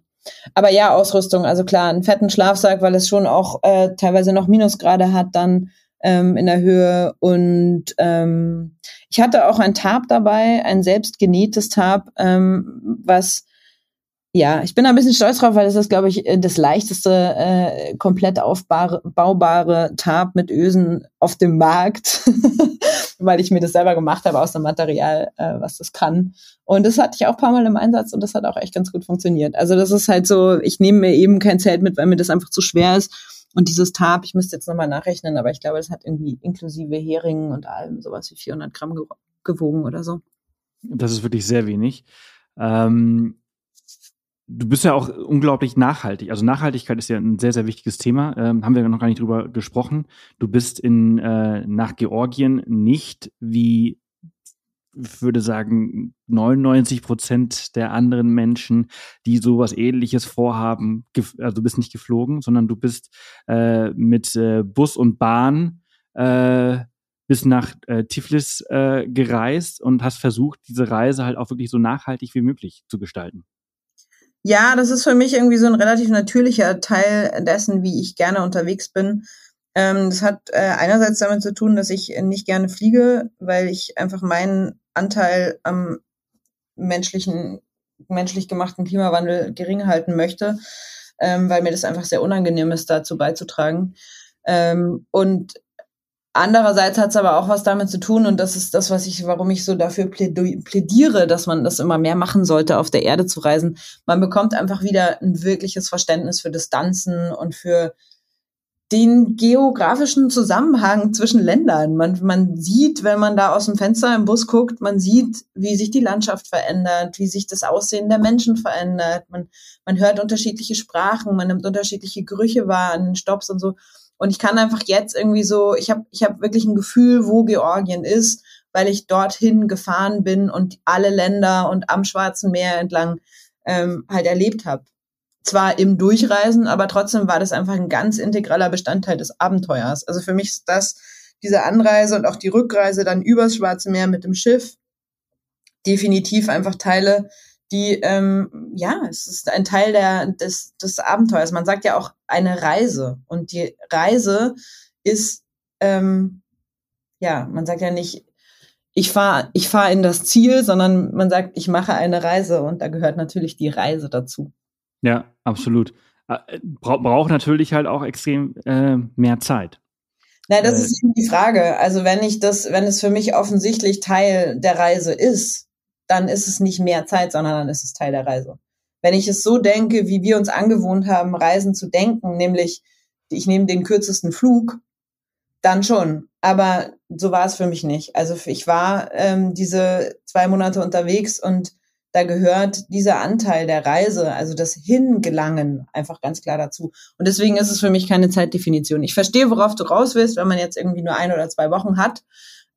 Aber ja, Ausrüstung, also klar, einen fetten Schlafsack, weil es schon auch äh, teilweise noch Minusgrade hat, dann ähm, in der Höhe. Und ähm, ich hatte auch ein Tab dabei, ein selbst genähtes Tab, ähm, was ja, ich bin da ein bisschen stolz drauf, weil das ist, glaube ich, äh, das leichteste äh, komplett aufbaubare Tab mit Ösen auf dem Markt, weil ich mir das selber gemacht habe aus dem Material, äh, was das kann. Und das hatte ich auch ein paar Mal im Einsatz und das hat auch echt ganz gut funktioniert. Also das ist halt so, ich nehme mir eben kein Zelt mit, weil mir das einfach zu schwer ist. Und dieses Tab, ich müsste jetzt nochmal nachrechnen, aber ich glaube, das hat irgendwie inklusive Heringen und allem sowas wie 400 Gramm gewogen oder so. Das ist wirklich sehr wenig. Ähm du bist ja auch unglaublich nachhaltig. Also Nachhaltigkeit ist ja ein sehr, sehr wichtiges Thema. Ähm, haben wir noch gar nicht drüber gesprochen. Du bist in, äh, nach Georgien nicht wie ich würde sagen, 99 Prozent der anderen Menschen, die sowas ähnliches vorhaben, also du bist nicht geflogen, sondern du bist äh, mit äh, Bus und Bahn äh, bis nach äh, Tiflis äh, gereist und hast versucht, diese Reise halt auch wirklich so nachhaltig wie möglich zu gestalten. Ja, das ist für mich irgendwie so ein relativ natürlicher Teil dessen, wie ich gerne unterwegs bin. Ähm, das hat äh, einerseits damit zu tun, dass ich nicht gerne fliege, weil ich einfach meinen Anteil am menschlichen, menschlich gemachten Klimawandel gering halten möchte, ähm, weil mir das einfach sehr unangenehm ist, dazu beizutragen. Ähm, und Andererseits hat es aber auch was damit zu tun, und das ist das, was ich, warum ich so dafür plädiere, dass man das immer mehr machen sollte, auf der Erde zu reisen. Man bekommt einfach wieder ein wirkliches Verständnis für Distanzen und für den geografischen Zusammenhang zwischen Ländern. Man, man sieht, wenn man da aus dem Fenster im Bus guckt, man sieht, wie sich die Landschaft verändert, wie sich das Aussehen der Menschen verändert. Man, man hört unterschiedliche Sprachen, man nimmt unterschiedliche Gerüche wahr an den Stops und so. Und ich kann einfach jetzt irgendwie so, ich habe ich hab wirklich ein Gefühl, wo Georgien ist, weil ich dorthin gefahren bin und alle Länder und am Schwarzen Meer entlang ähm, halt erlebt habe. Zwar im Durchreisen, aber trotzdem war das einfach ein ganz integraler Bestandteil des Abenteuers. Also für mich ist das diese Anreise und auch die Rückreise dann übers Schwarze Meer mit dem Schiff definitiv einfach Teile, die, ähm, ja, es ist ein Teil der, des, des Abenteuers. Man sagt ja auch eine Reise. Und die Reise ist, ähm, ja, man sagt ja nicht, ich fahre ich fahr in das Ziel, sondern man sagt, ich mache eine Reise. Und da gehört natürlich die Reise dazu. Ja, absolut. Äh, Bra braucht natürlich halt auch extrem äh, mehr Zeit. Na, das äh, ist die Frage. Also wenn ich das, wenn es für mich offensichtlich Teil der Reise ist, dann ist es nicht mehr Zeit, sondern dann ist es Teil der Reise. Wenn ich es so denke, wie wir uns angewohnt haben, Reisen zu denken, nämlich ich nehme den kürzesten Flug, dann schon. Aber so war es für mich nicht. Also ich war ähm, diese zwei Monate unterwegs und da gehört dieser Anteil der Reise, also das Hingelangen, einfach ganz klar dazu. Und deswegen ist es für mich keine Zeitdefinition. Ich verstehe, worauf du raus willst, wenn man jetzt irgendwie nur ein oder zwei Wochen hat.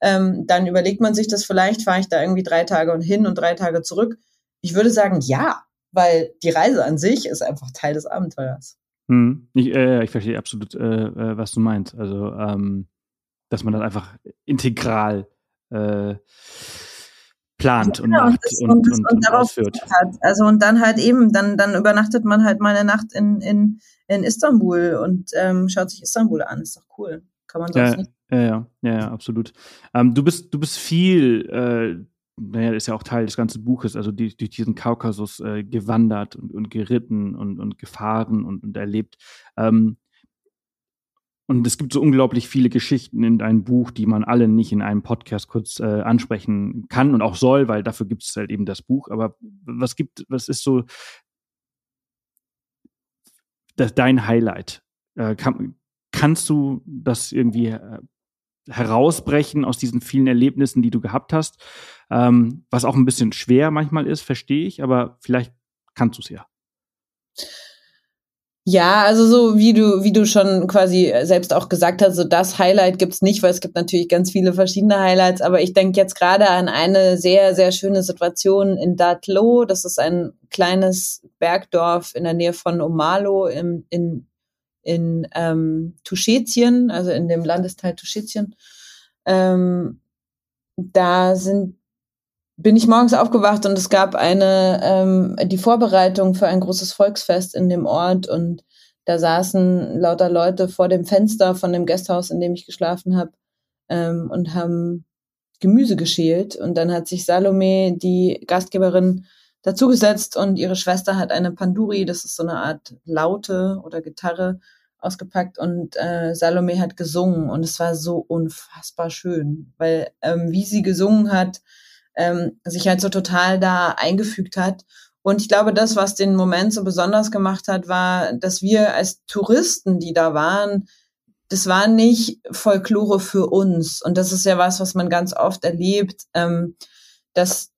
Ähm, dann überlegt man sich das vielleicht, fahre ich da irgendwie drei Tage und hin und drei Tage zurück. Ich würde sagen, ja, weil die Reise an sich ist einfach Teil des Abenteuers. Hm. Ich, äh, ich verstehe absolut, äh, äh, was du meinst. Also, ähm, dass man das einfach integral äh, plant ja, und macht und, und, und, und, ausführt. Also und dann halt eben, dann, dann übernachtet man halt mal eine Nacht in, in, in Istanbul und ähm, schaut sich Istanbul an. Ist doch cool. Kann man sonst ja, nicht. Ja, ja, ja, absolut. Ähm, du bist, du bist viel, äh, naja, ist ja auch Teil des ganzen Buches, also die, durch diesen Kaukasus äh, gewandert und, und geritten und, und gefahren und, und erlebt. Ähm, und es gibt so unglaublich viele Geschichten in deinem Buch, die man alle nicht in einem Podcast kurz äh, ansprechen kann und auch soll, weil dafür gibt es halt eben das Buch. Aber was gibt, was ist so das, dein Highlight? Äh, kann, kannst du das irgendwie äh, herausbrechen aus diesen vielen Erlebnissen, die du gehabt hast? Ähm, was auch ein bisschen schwer manchmal ist, verstehe ich, aber vielleicht kannst du es ja. Ja, also so wie du, wie du schon quasi selbst auch gesagt hast, so das Highlight gibt's nicht, weil es gibt natürlich ganz viele verschiedene Highlights, aber ich denke jetzt gerade an eine sehr, sehr schöne Situation in Datlo. Das ist ein kleines Bergdorf in der Nähe von Omalo im, in, in ähm, Tuschetien, also in dem Landesteil Tuschetien. Ähm, da sind bin ich morgens aufgewacht und es gab eine ähm, die Vorbereitung für ein großes Volksfest in dem Ort und da saßen lauter Leute vor dem Fenster von dem Gasthaus, in dem ich geschlafen habe, ähm, und haben Gemüse geschält. Und dann hat sich Salome, die Gastgeberin, dazugesetzt und ihre Schwester hat eine Panduri, das ist so eine Art Laute oder Gitarre, ausgepackt und äh, Salome hat gesungen und es war so unfassbar schön, weil ähm, wie sie gesungen hat, ähm, sich halt so total da eingefügt hat. Und ich glaube, das, was den Moment so besonders gemacht hat, war, dass wir als Touristen, die da waren, das war nicht Folklore für uns. Und das ist ja was, was man ganz oft erlebt, ähm, dass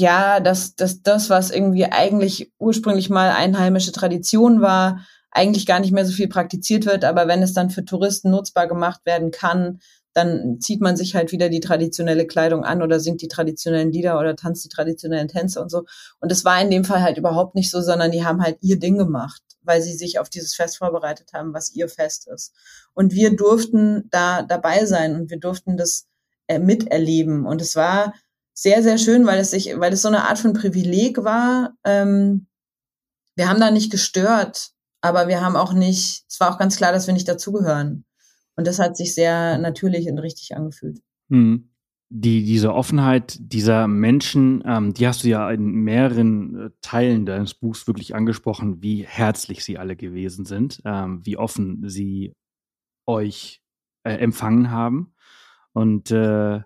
ja, dass, dass das, was irgendwie eigentlich ursprünglich mal einheimische Tradition war, eigentlich gar nicht mehr so viel praktiziert wird. Aber wenn es dann für Touristen nutzbar gemacht werden kann, dann zieht man sich halt wieder die traditionelle Kleidung an oder singt die traditionellen Lieder oder tanzt die traditionellen Tänze und so. Und das war in dem Fall halt überhaupt nicht so, sondern die haben halt ihr Ding gemacht, weil sie sich auf dieses Fest vorbereitet haben, was ihr Fest ist. Und wir durften da dabei sein und wir durften das äh, miterleben. Und es war sehr, sehr schön, weil es sich, weil es so eine Art von Privileg war. Ähm, wir haben da nicht gestört, aber wir haben auch nicht, es war auch ganz klar, dass wir nicht dazugehören. Und das hat sich sehr natürlich und richtig angefühlt. Mhm. Die, diese Offenheit dieser Menschen, ähm, die hast du ja in mehreren äh, Teilen deines Buchs wirklich angesprochen, wie herzlich sie alle gewesen sind, ähm, wie offen sie euch äh, empfangen haben. Und äh,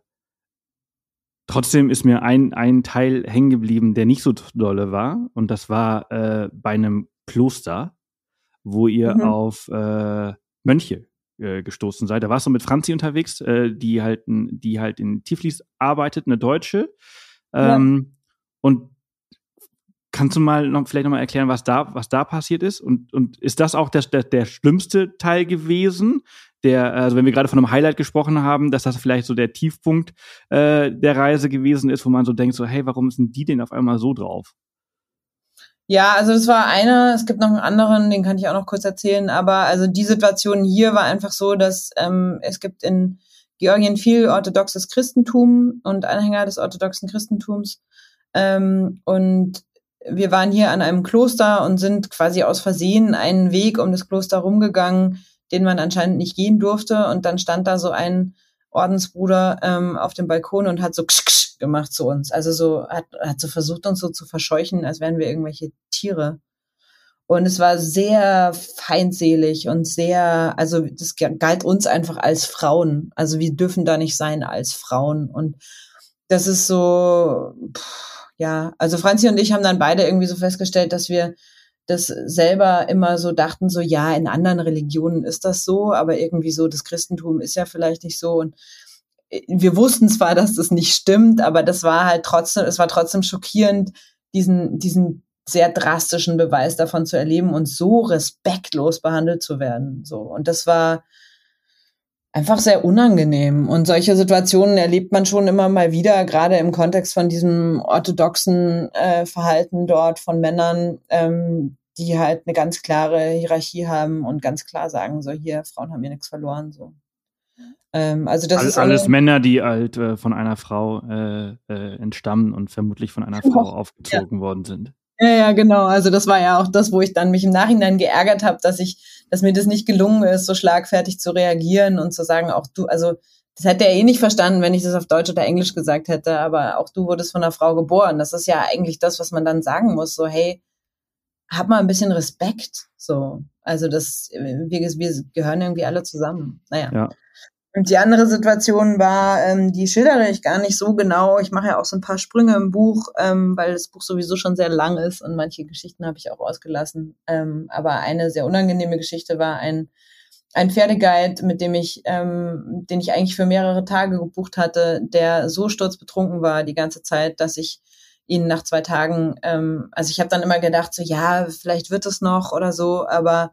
trotzdem ist mir ein, ein Teil hängen geblieben, der nicht so dolle war. Und das war äh, bei einem Kloster, wo ihr mhm. auf äh, Mönche äh, gestoßen seid. Da warst du mit Franzi unterwegs, äh, die halt, die halt in Tiflis arbeitet, eine Deutsche. Ähm, ja. Und kannst du mal noch vielleicht noch mal erklären, was da, was da passiert ist? Und, und ist das auch der, der, der schlimmste Teil gewesen? Der, also wenn wir gerade von einem Highlight gesprochen haben, dass das vielleicht so der Tiefpunkt äh, der Reise gewesen ist, wo man so denkt, so, hey, warum sind die denn auf einmal so drauf? Ja, also das war einer, es gibt noch einen anderen, den kann ich auch noch kurz erzählen, aber also die Situation hier war einfach so, dass ähm, es gibt in Georgien viel orthodoxes Christentum und Anhänger des orthodoxen Christentums ähm, und wir waren hier an einem Kloster und sind quasi aus Versehen einen Weg um das Kloster rumgegangen, den man anscheinend nicht gehen durfte und dann stand da so ein Ordensbruder ähm, auf dem Balkon und hat so ksch, ksch gemacht zu uns. Also so hat, hat so versucht, uns so zu verscheuchen, als wären wir irgendwelche Tiere. Und es war sehr feindselig und sehr, also das galt uns einfach als Frauen. Also wir dürfen da nicht sein als Frauen. Und das ist so, ja, also Franzi und ich haben dann beide irgendwie so festgestellt, dass wir das selber immer so dachten, so ja, in anderen Religionen ist das so, aber irgendwie so, das Christentum ist ja vielleicht nicht so. Und äh, wir wussten zwar, dass das nicht stimmt, aber das war halt trotzdem, es war trotzdem schockierend, diesen, diesen sehr drastischen Beweis davon zu erleben und so respektlos behandelt zu werden. So. Und das war einfach sehr unangenehm. Und solche Situationen erlebt man schon immer mal wieder, gerade im Kontext von diesem orthodoxen äh, Verhalten dort von Männern, ähm, die halt eine ganz klare Hierarchie haben und ganz klar sagen, so hier, Frauen haben hier nichts verloren. So. Ähm, also das All, ist alles Männer, die halt äh, von einer Frau äh, äh, entstammen und vermutlich von einer Frau aufgezogen ja. worden sind. Ja, ja, genau. Also das war ja auch das, wo ich dann mich im Nachhinein geärgert habe, dass ich, dass mir das nicht gelungen ist, so schlagfertig zu reagieren und zu sagen, auch du, also das hätte er eh nicht verstanden, wenn ich das auf Deutsch oder Englisch gesagt hätte, aber auch du wurdest von einer Frau geboren. Das ist ja eigentlich das, was man dann sagen muss. So, hey, hab mal ein bisschen Respekt. So, also das, wir, wir gehören irgendwie alle zusammen. Naja. Ja. Und die andere Situation war, ähm, die schildere ich gar nicht so genau. Ich mache ja auch so ein paar Sprünge im Buch, ähm, weil das Buch sowieso schon sehr lang ist und manche Geschichten habe ich auch ausgelassen. Ähm, aber eine sehr unangenehme Geschichte war ein, ein Pferdeguide, mit dem ich, ähm, den ich eigentlich für mehrere Tage gebucht hatte, der so sturzbetrunken war die ganze Zeit, dass ich ihn nach zwei Tagen, ähm, also ich habe dann immer gedacht, so ja, vielleicht wird es noch oder so, aber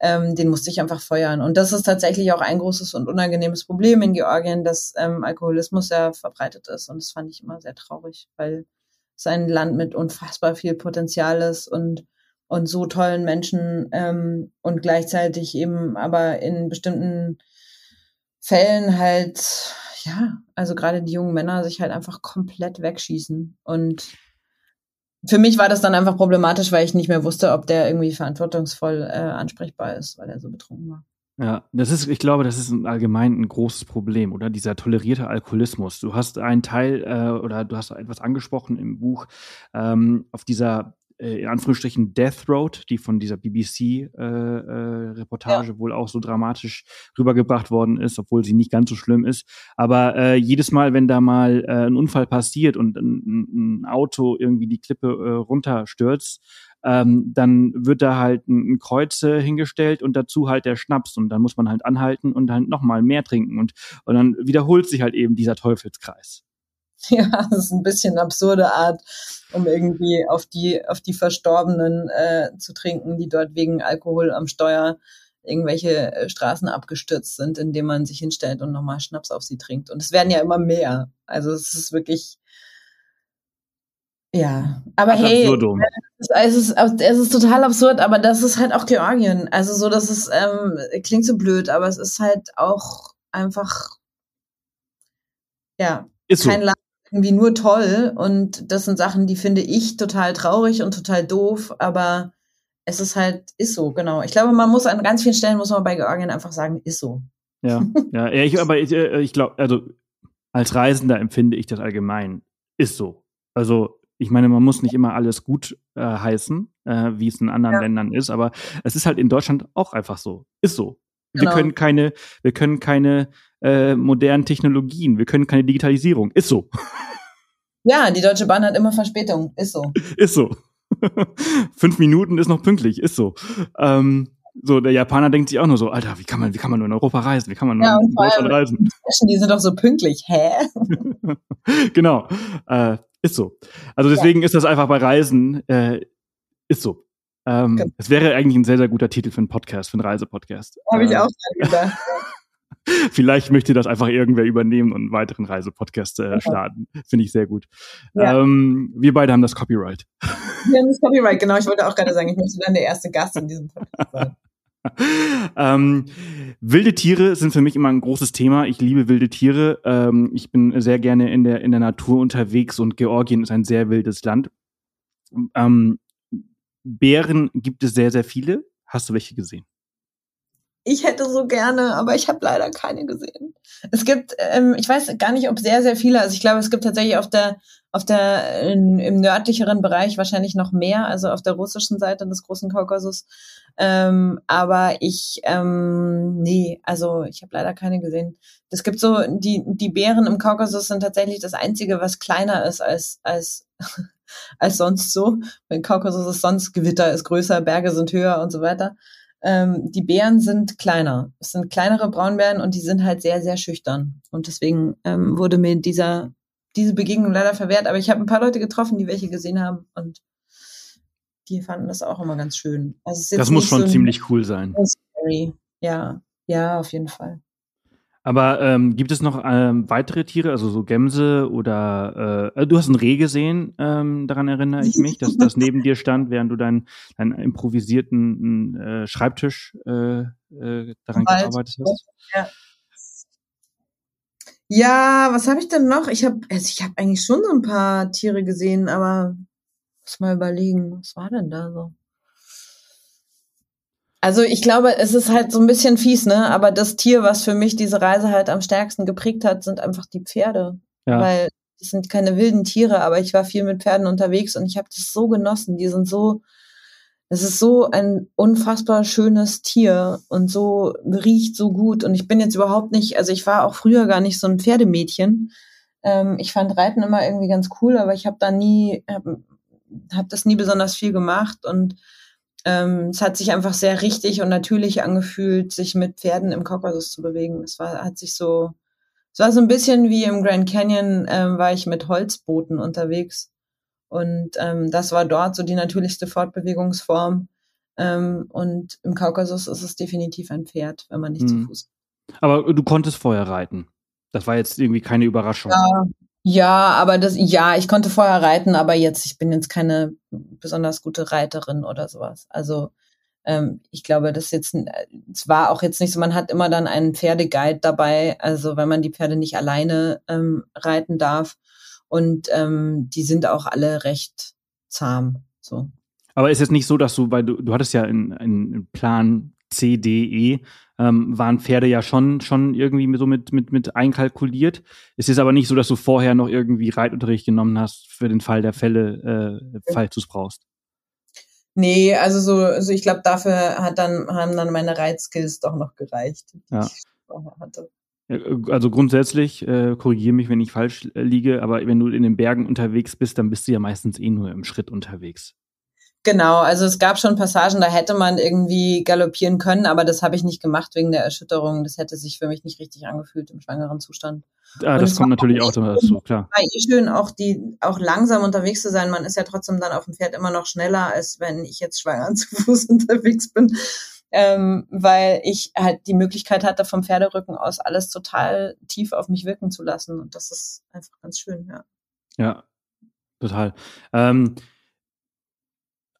ähm, den musste ich einfach feuern. Und das ist tatsächlich auch ein großes und unangenehmes Problem in Georgien, dass ähm, Alkoholismus sehr verbreitet ist. Und das fand ich immer sehr traurig, weil es ein Land mit unfassbar viel Potenzial ist und und so tollen Menschen ähm, und gleichzeitig eben aber in bestimmten Fällen halt, ja, also gerade die jungen Männer sich halt einfach komplett wegschießen. Und für mich war das dann einfach problematisch, weil ich nicht mehr wusste, ob der irgendwie verantwortungsvoll äh, ansprechbar ist, weil er so betrunken war. Ja, das ist, ich glaube, das ist allgemein ein großes Problem, oder? Dieser tolerierte Alkoholismus. Du hast einen Teil äh, oder du hast etwas angesprochen im Buch ähm, auf dieser äh, in Anführungsstrichen Death Road, die von dieser BBC-Reportage äh, äh, ja. wohl auch so dramatisch rübergebracht worden ist, obwohl sie nicht ganz so schlimm ist. Aber äh, jedes Mal, wenn da mal äh, ein Unfall passiert und ein, ein Auto irgendwie die Klippe äh, runterstürzt, ähm, dann wird da halt ein, ein Kreuz äh, hingestellt und dazu halt der Schnaps und dann muss man halt anhalten und dann nochmal mehr trinken und, und dann wiederholt sich halt eben dieser Teufelskreis. Ja, das ist ein bisschen absurde Art, um irgendwie auf die, auf die Verstorbenen äh, zu trinken, die dort wegen Alkohol am Steuer irgendwelche äh, Straßen abgestürzt sind, indem man sich hinstellt und nochmal Schnaps auf sie trinkt. Und es werden ja immer mehr. Also es ist wirklich, ja. Aber hey, es ist, es ist total absurd, aber das ist halt auch Georgien. Also so, das ist, ähm, klingt so blöd, aber es ist halt auch einfach, ja, ist kein so. Land, irgendwie nur toll und das sind Sachen, die finde ich total traurig und total doof, aber es ist halt, ist so, genau. Ich glaube, man muss an ganz vielen Stellen, muss man bei Georgien einfach sagen, ist so. Ja, ja, ich, aber ich, äh, ich glaube, also als Reisender empfinde ich das allgemein. Ist so. Also, ich meine, man muss nicht immer alles gut äh, heißen, äh, wie es in anderen ja. Ländern ist, aber es ist halt in Deutschland auch einfach so. Ist so. Genau. Wir können keine, wir können keine äh, modernen Technologien, wir können keine Digitalisierung. Ist so. Ja, die Deutsche Bahn hat immer Verspätung. Ist so. Ist so. Fünf Minuten ist noch pünktlich. Ist so. Ähm, so, der Japaner denkt sich auch nur so, Alter, wie kann man, wie kann man nur in Europa reisen? Wie kann man nur ja, in Deutschland reisen? Menschen, die sind doch so pünktlich. Hä? genau. Äh, ist so. Also deswegen ja. ist das einfach bei Reisen, äh, ist so. Ähm. Es wäre eigentlich ein sehr, sehr guter Titel für einen Podcast, für einen Reisepodcast. Habe ich äh, auch gedacht. Vielleicht möchte das einfach irgendwer übernehmen und einen weiteren Reisepodcast äh, starten. Finde ich sehr gut. Ja. Ähm, wir beide haben das Copyright. Wir haben das Copyright, genau. Ich wollte auch gerade sagen, ich möchte dann der erste Gast in diesem Podcast sein. ähm, wilde Tiere sind für mich immer ein großes Thema. Ich liebe wilde Tiere. Ähm, ich bin sehr gerne in der, in der Natur unterwegs und Georgien ist ein sehr wildes Land. Ähm, Bären gibt es sehr, sehr viele. Hast du welche gesehen? Ich hätte so gerne, aber ich habe leider keine gesehen. Es gibt, ähm, ich weiß gar nicht, ob sehr, sehr viele, also ich glaube, es gibt tatsächlich auf der, auf der, in, im nördlicheren Bereich wahrscheinlich noch mehr, also auf der russischen Seite des großen Kaukasus. Ähm, aber ich, ähm, nee, also ich habe leider keine gesehen. Es gibt so, die, die Bären im Kaukasus sind tatsächlich das Einzige, was kleiner ist als, als als sonst so. Weil Kaukasus ist sonst Gewitter ist größer, Berge sind höher und so weiter. Ähm, die Bären sind kleiner. Es sind kleinere Braunbären und die sind halt sehr, sehr schüchtern. Und deswegen ähm, wurde mir dieser, diese Begegnung leider verwehrt. Aber ich habe ein paar Leute getroffen, die welche gesehen haben und die fanden das auch immer ganz schön. Also das muss schon so ziemlich cool sein. Story. Ja, ja, auf jeden Fall. Aber ähm, gibt es noch ähm, weitere Tiere, also so Gämse oder äh, du hast ein Reh gesehen, ähm, daran erinnere ich mich, dass das neben dir stand, während du deinen, deinen improvisierten äh, Schreibtisch äh, äh, daran Wald. gearbeitet hast. Ja. Ja, was habe ich denn noch? Ich habe also ich habe eigentlich schon so ein paar Tiere gesehen, aber muss mal überlegen, was war denn da so? Also ich glaube, es ist halt so ein bisschen fies, ne? Aber das Tier, was für mich diese Reise halt am stärksten geprägt hat, sind einfach die Pferde. Ja. Weil das sind keine wilden Tiere, aber ich war viel mit Pferden unterwegs und ich habe das so genossen. Die sind so, es ist so ein unfassbar schönes Tier und so riecht so gut. Und ich bin jetzt überhaupt nicht, also ich war auch früher gar nicht so ein Pferdemädchen. Ähm, ich fand Reiten immer irgendwie ganz cool, aber ich habe da nie, habe hab das nie besonders viel gemacht und ähm, es hat sich einfach sehr richtig und natürlich angefühlt, sich mit Pferden im Kaukasus zu bewegen. Es war, hat sich so, es war so ein bisschen wie im Grand Canyon, ähm, war ich mit Holzbooten unterwegs. Und ähm, das war dort so die natürlichste Fortbewegungsform. Ähm, und im Kaukasus ist es definitiv ein Pferd, wenn man nicht hm. zu Fuß. Aber du konntest vorher reiten. Das war jetzt irgendwie keine Überraschung. Ja, ja, aber das, ja, ich konnte vorher reiten, aber jetzt, ich bin jetzt keine besonders gute Reiterin oder sowas. Also ähm, ich glaube, das jetzt, es war auch jetzt nicht so, man hat immer dann einen Pferdeguide dabei, also wenn man die Pferde nicht alleine ähm, reiten darf. Und ähm, die sind auch alle recht zahm. So. Aber ist es nicht so, dass du, weil du, du hattest ja einen Plan C, D, E, ähm, waren Pferde ja schon, schon irgendwie so mit, mit, mit einkalkuliert. Es ist aber nicht so, dass du vorher noch irgendwie Reitunterricht genommen hast für den Fall der Fälle, äh, falls du es brauchst. Nee, also so, also ich glaube, dafür hat dann, haben dann meine Reitskills doch noch gereicht, die ja. ich vorher hatte. Also grundsätzlich, äh, korrigiere mich, wenn ich falsch äh, liege, aber wenn du in den Bergen unterwegs bist, dann bist du ja meistens eh nur im Schritt unterwegs. Genau, also es gab schon Passagen, da hätte man irgendwie galoppieren können, aber das habe ich nicht gemacht wegen der Erschütterung. Das hätte sich für mich nicht richtig angefühlt im schwangeren Zustand. Ah, das kommt natürlich auch dazu, klar. War eh schön, auch die, auch langsam unterwegs zu sein. Man ist ja trotzdem dann auf dem Pferd immer noch schneller, als wenn ich jetzt schwanger zu Fuß unterwegs bin. Ähm, weil ich halt die Möglichkeit hatte, vom Pferderücken aus alles total tief auf mich wirken zu lassen. Und das ist einfach ganz schön, ja. Ja, total. Ähm,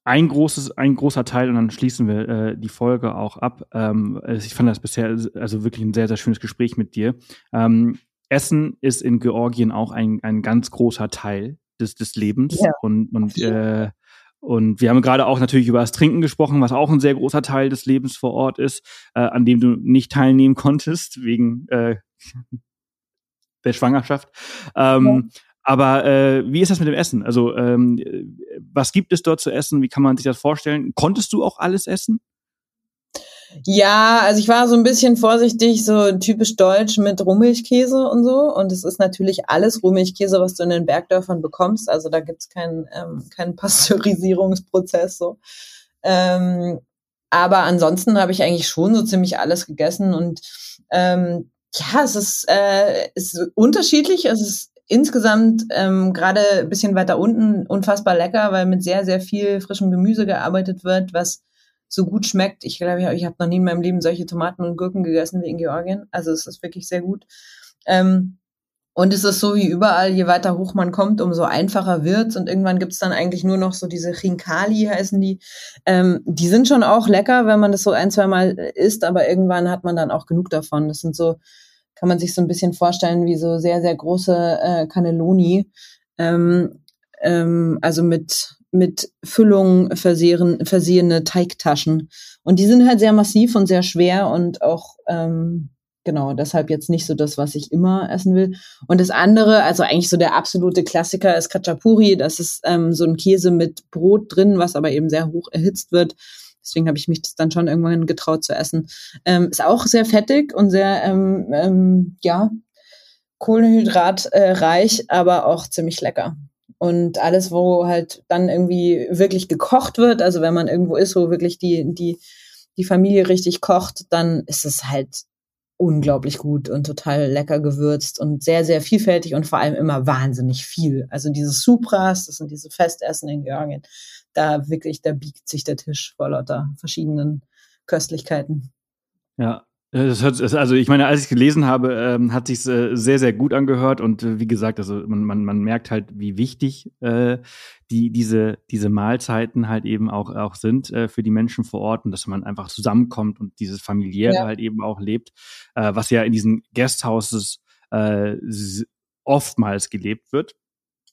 ein großes, ein großer Teil, und dann schließen wir äh, die Folge auch ab. Ähm, ich fand das bisher also wirklich ein sehr, sehr schönes Gespräch mit dir. Ähm, Essen ist in Georgien auch ein, ein ganz großer Teil des, des Lebens. Ja. Und, und, äh, und wir haben gerade auch natürlich über das Trinken gesprochen, was auch ein sehr großer Teil des Lebens vor Ort ist, äh, an dem du nicht teilnehmen konntest, wegen äh, der Schwangerschaft. Ähm, ja. Aber äh, wie ist das mit dem Essen? Also ähm, was gibt es dort zu essen? Wie kann man sich das vorstellen? Konntest du auch alles essen? Ja, also ich war so ein bisschen vorsichtig, so typisch deutsch mit Rohmilchkäse und so. Und es ist natürlich alles Rohmilchkäse, was du in den Bergdörfern bekommst. Also da gibt's keinen ähm, keinen Pasteurisierungsprozess so. Ähm, aber ansonsten habe ich eigentlich schon so ziemlich alles gegessen und ähm, ja, es ist, äh, ist unterschiedlich. Es ist insgesamt ähm, gerade ein bisschen weiter unten unfassbar lecker, weil mit sehr, sehr viel frischem Gemüse gearbeitet wird, was so gut schmeckt. Ich glaube, ich, ich habe noch nie in meinem Leben solche Tomaten und Gurken gegessen wie in Georgien. Also es ist wirklich sehr gut. Ähm, und es ist so wie überall, je weiter hoch man kommt, umso einfacher wird's. Und irgendwann gibt's dann eigentlich nur noch so diese Chinkali, heißen die. Ähm, die sind schon auch lecker, wenn man das so ein, zwei Mal isst, aber irgendwann hat man dann auch genug davon. Das sind so kann man sich so ein bisschen vorstellen wie so sehr, sehr große äh, Cannelloni. Ähm, ähm, also mit, mit Füllung versehen, versehene Teigtaschen. Und die sind halt sehr massiv und sehr schwer und auch, ähm, genau, deshalb jetzt nicht so das, was ich immer essen will. Und das andere, also eigentlich so der absolute Klassiker ist Kachapuri. Das ist ähm, so ein Käse mit Brot drin, was aber eben sehr hoch erhitzt wird. Deswegen habe ich mich das dann schon irgendwann getraut zu essen. Ähm, ist auch sehr fettig und sehr, ähm, ähm, ja, kohlenhydratreich, aber auch ziemlich lecker. und alles, wo halt dann irgendwie wirklich gekocht wird, also wenn man irgendwo ist, wo wirklich die, die, die Familie richtig kocht, dann ist es halt unglaublich gut und total lecker gewürzt und sehr, sehr vielfältig und vor allem immer wahnsinnig viel. Also diese Supras, das sind diese Festessen in Georgien, da wirklich, da biegt sich der Tisch vor lauter verschiedenen Köstlichkeiten. Ja, das hört, also ich meine, als ich gelesen habe, ähm, hat sich äh, sehr, sehr gut angehört und äh, wie gesagt, also man, man, man merkt halt, wie wichtig äh, die diese diese Mahlzeiten halt eben auch auch sind äh, für die Menschen vor Ort und dass man einfach zusammenkommt und dieses familiäre ja. halt eben auch lebt, äh, was ja in diesen Guesthouses äh, oftmals gelebt wird.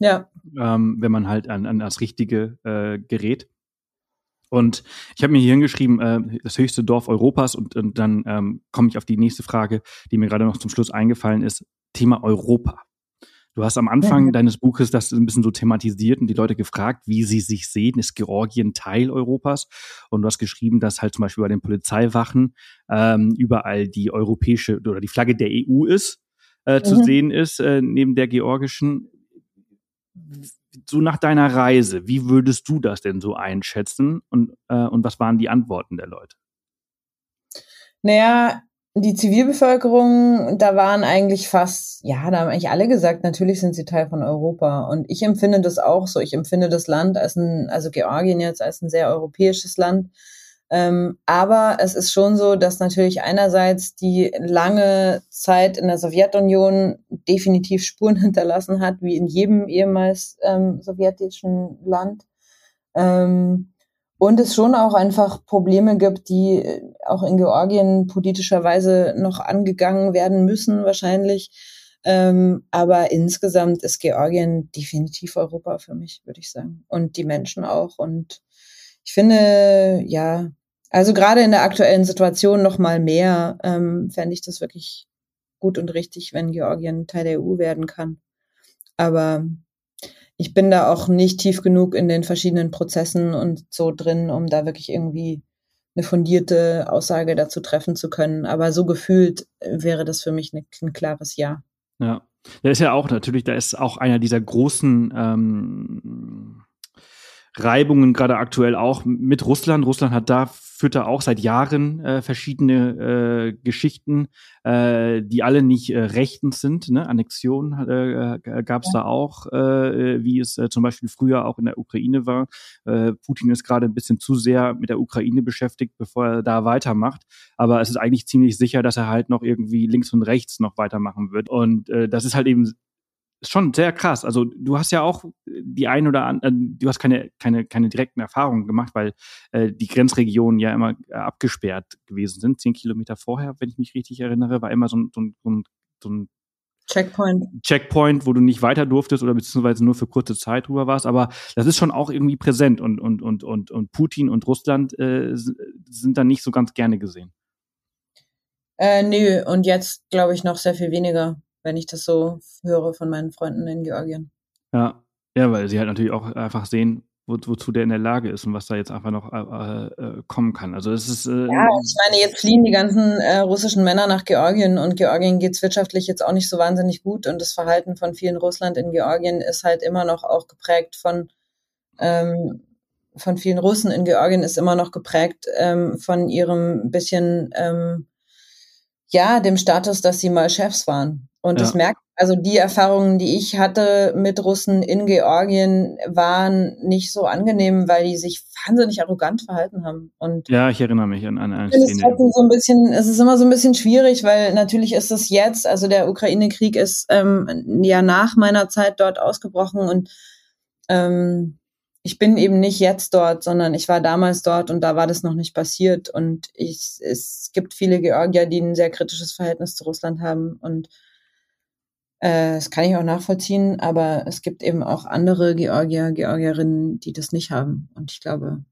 Ja. Ähm, wenn man halt an, an das Richtige äh, gerät. Und ich habe mir hier hingeschrieben, äh, das höchste Dorf Europas und, und dann ähm, komme ich auf die nächste Frage, die mir gerade noch zum Schluss eingefallen ist, Thema Europa. Du hast am Anfang ja. deines Buches das ein bisschen so thematisiert und die Leute gefragt, wie sie sich sehen. Ist Georgien Teil Europas? Und du hast geschrieben, dass halt zum Beispiel bei den Polizeiwachen ähm, überall die europäische oder die Flagge der EU ist, äh, mhm. zu sehen ist, äh, neben der georgischen so nach deiner Reise, wie würdest du das denn so einschätzen und, äh, und was waren die Antworten der Leute? Naja, die Zivilbevölkerung, da waren eigentlich fast, ja, da haben eigentlich alle gesagt, natürlich sind sie Teil von Europa. Und ich empfinde das auch so. Ich empfinde das Land als ein, also Georgien jetzt als ein sehr europäisches Land. Ähm, aber es ist schon so, dass natürlich einerseits die lange Zeit in der Sowjetunion definitiv Spuren hinterlassen hat, wie in jedem ehemals ähm, sowjetischen Land. Ähm, und es schon auch einfach Probleme gibt, die äh, auch in Georgien politischerweise noch angegangen werden müssen, wahrscheinlich. Ähm, aber insgesamt ist Georgien definitiv Europa für mich, würde ich sagen. Und die Menschen auch. Und ich finde, ja, also gerade in der aktuellen Situation noch mal mehr ähm, fände ich das wirklich gut und richtig, wenn Georgien Teil der EU werden kann. Aber ich bin da auch nicht tief genug in den verschiedenen Prozessen und so drin, um da wirklich irgendwie eine fundierte Aussage dazu treffen zu können. Aber so gefühlt wäre das für mich ein, ein klares Ja. Ja, der ist ja auch natürlich, da ist auch einer dieser großen ähm, Reibungen gerade aktuell auch mit Russland. Russland hat da führt da auch seit Jahren äh, verschiedene äh, Geschichten, äh, die alle nicht äh, rechtens sind. Ne? Annexion äh, äh gab es ja. da auch, äh, wie es äh, zum Beispiel früher auch in der Ukraine war. Äh, Putin ist gerade ein bisschen zu sehr mit der Ukraine beschäftigt, bevor er da weitermacht. Aber es ist eigentlich ziemlich sicher, dass er halt noch irgendwie links und rechts noch weitermachen wird. Und äh, das ist halt eben schon sehr krass. Also du hast ja auch die ein oder andere, äh, du hast keine, keine, keine direkten Erfahrungen gemacht, weil äh, die Grenzregionen ja immer äh, abgesperrt gewesen sind. Zehn Kilometer vorher, wenn ich mich richtig erinnere, war immer so ein, so ein, so ein, so ein Checkpoint. Checkpoint, wo du nicht weiter durftest oder beziehungsweise nur für kurze Zeit drüber warst. Aber das ist schon auch irgendwie präsent und, und, und, und, und Putin und Russland äh, sind da nicht so ganz gerne gesehen. Äh, nö, und jetzt glaube ich noch sehr viel weniger wenn ich das so höre von meinen Freunden in Georgien. Ja, ja, weil sie halt natürlich auch einfach sehen, wo, wozu der in der Lage ist und was da jetzt einfach noch äh, äh, kommen kann. Also es ist äh, ja, ich meine, jetzt fliehen die ganzen äh, russischen Männer nach Georgien und Georgien geht es wirtschaftlich jetzt auch nicht so wahnsinnig gut und das Verhalten von vielen Russland in Georgien ist halt immer noch auch geprägt von ähm, von vielen Russen in Georgien ist immer noch geprägt ähm, von ihrem bisschen ähm, ja dem Status, dass sie mal Chefs waren und ja. das merkt, also die Erfahrungen, die ich hatte mit Russen in Georgien, waren nicht so angenehm, weil die sich wahnsinnig arrogant verhalten haben. Und ja, ich erinnere mich an, an eine Szene. Es, so ein bisschen, es ist immer so ein bisschen schwierig, weil natürlich ist es jetzt, also der Ukraine-Krieg ist ähm, ja nach meiner Zeit dort ausgebrochen und ähm, ich bin eben nicht jetzt dort, sondern ich war damals dort und da war das noch nicht passiert. Und ich, es gibt viele Georgier, die ein sehr kritisches Verhältnis zu Russland haben und äh, das kann ich auch nachvollziehen, aber es gibt eben auch andere Georgier, Georgierinnen, die das nicht haben. Und ich glaube,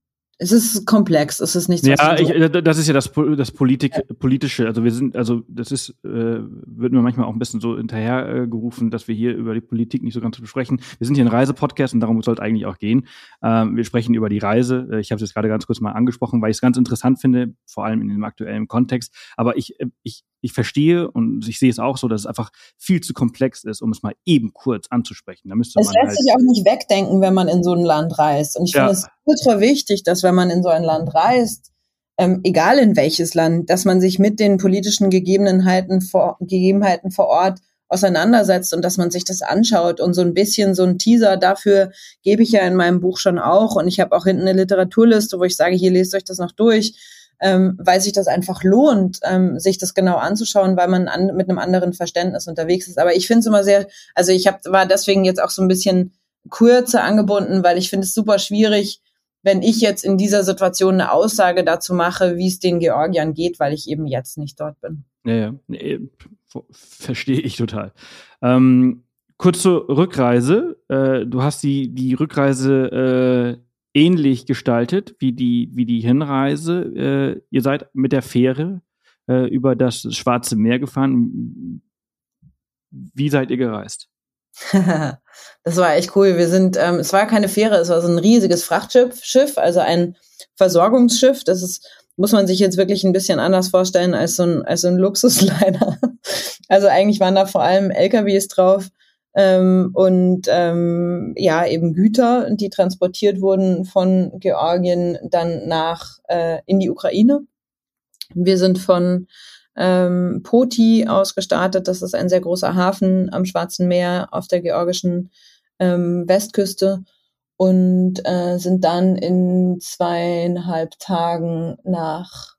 es ist komplex, es ist nicht so. Ja, ich, das ist ja das, das Politik, ja. politische. Also wir sind, also das ist, äh, wird mir manchmal auch ein bisschen so hinterhergerufen, äh, dass wir hier über die Politik nicht so ganz besprechen. Wir sind hier ein Reisepodcast und darum soll es eigentlich auch gehen. Ähm, wir sprechen über die Reise. Äh, ich habe es jetzt gerade ganz kurz mal angesprochen, weil ich es ganz interessant finde, vor allem in dem aktuellen Kontext. Aber ich, äh, ich ich verstehe und ich sehe es auch so, dass es einfach viel zu komplex ist, um es mal eben kurz anzusprechen. Da müsste es man lässt halt sich auch nicht wegdenken, wenn man in so ein Land reist. Und ich Ja. finde es ultra wichtig, dass wenn man in so ein Land reist, ähm, egal in welches Land, dass man sich mit den politischen Gegebenheiten vor, Gegebenheiten vor Ort auseinandersetzt und dass man sich das anschaut und so ein bisschen so ein Teaser dafür gebe ich ja in meinem Buch schon auch und ich habe auch hinten eine Literaturliste, wo ich sage, hier lest euch das noch durch, ähm, weil sich das einfach lohnt, ähm, sich das genau anzuschauen, weil man an, mit einem anderen Verständnis unterwegs ist. Aber ich finde es immer sehr, also ich hab, war deswegen jetzt auch so ein bisschen kürzer angebunden, weil ich finde es super schwierig, wenn ich jetzt in dieser Situation eine Aussage dazu mache, wie es den Georgiern geht, weil ich eben jetzt nicht dort bin. Ja, ja. Nee, ver- verstehe ich total. Ähm, kurz zur Rückreise. Äh, du hast die, die Rückreise äh, ähnlich gestaltet wie die, wie die Hinreise. Äh, ihr seid mit der Fähre äh, über das Schwarze Meer gefahren. Wie seid ihr gereist? das war echt cool. Wir sind, ähm, es war keine Fähre, es war so ein riesiges Frachtschiff, Schiff, also ein Versorgungsschiff. Das ist, muss man sich jetzt wirklich ein bisschen anders vorstellen als so ein, als so ein Luxusliner. Also eigentlich waren da vor allem LKWs drauf ähm, und ähm, ja eben Güter, die transportiert wurden von Georgien dann nach äh, in die Ukraine. Wir sind von ähm, Poti ausgestartet. Das ist ein sehr großer Hafen am Schwarzen Meer auf der georgischen ähm, Westküste und äh, sind dann in zweieinhalb Tagen nach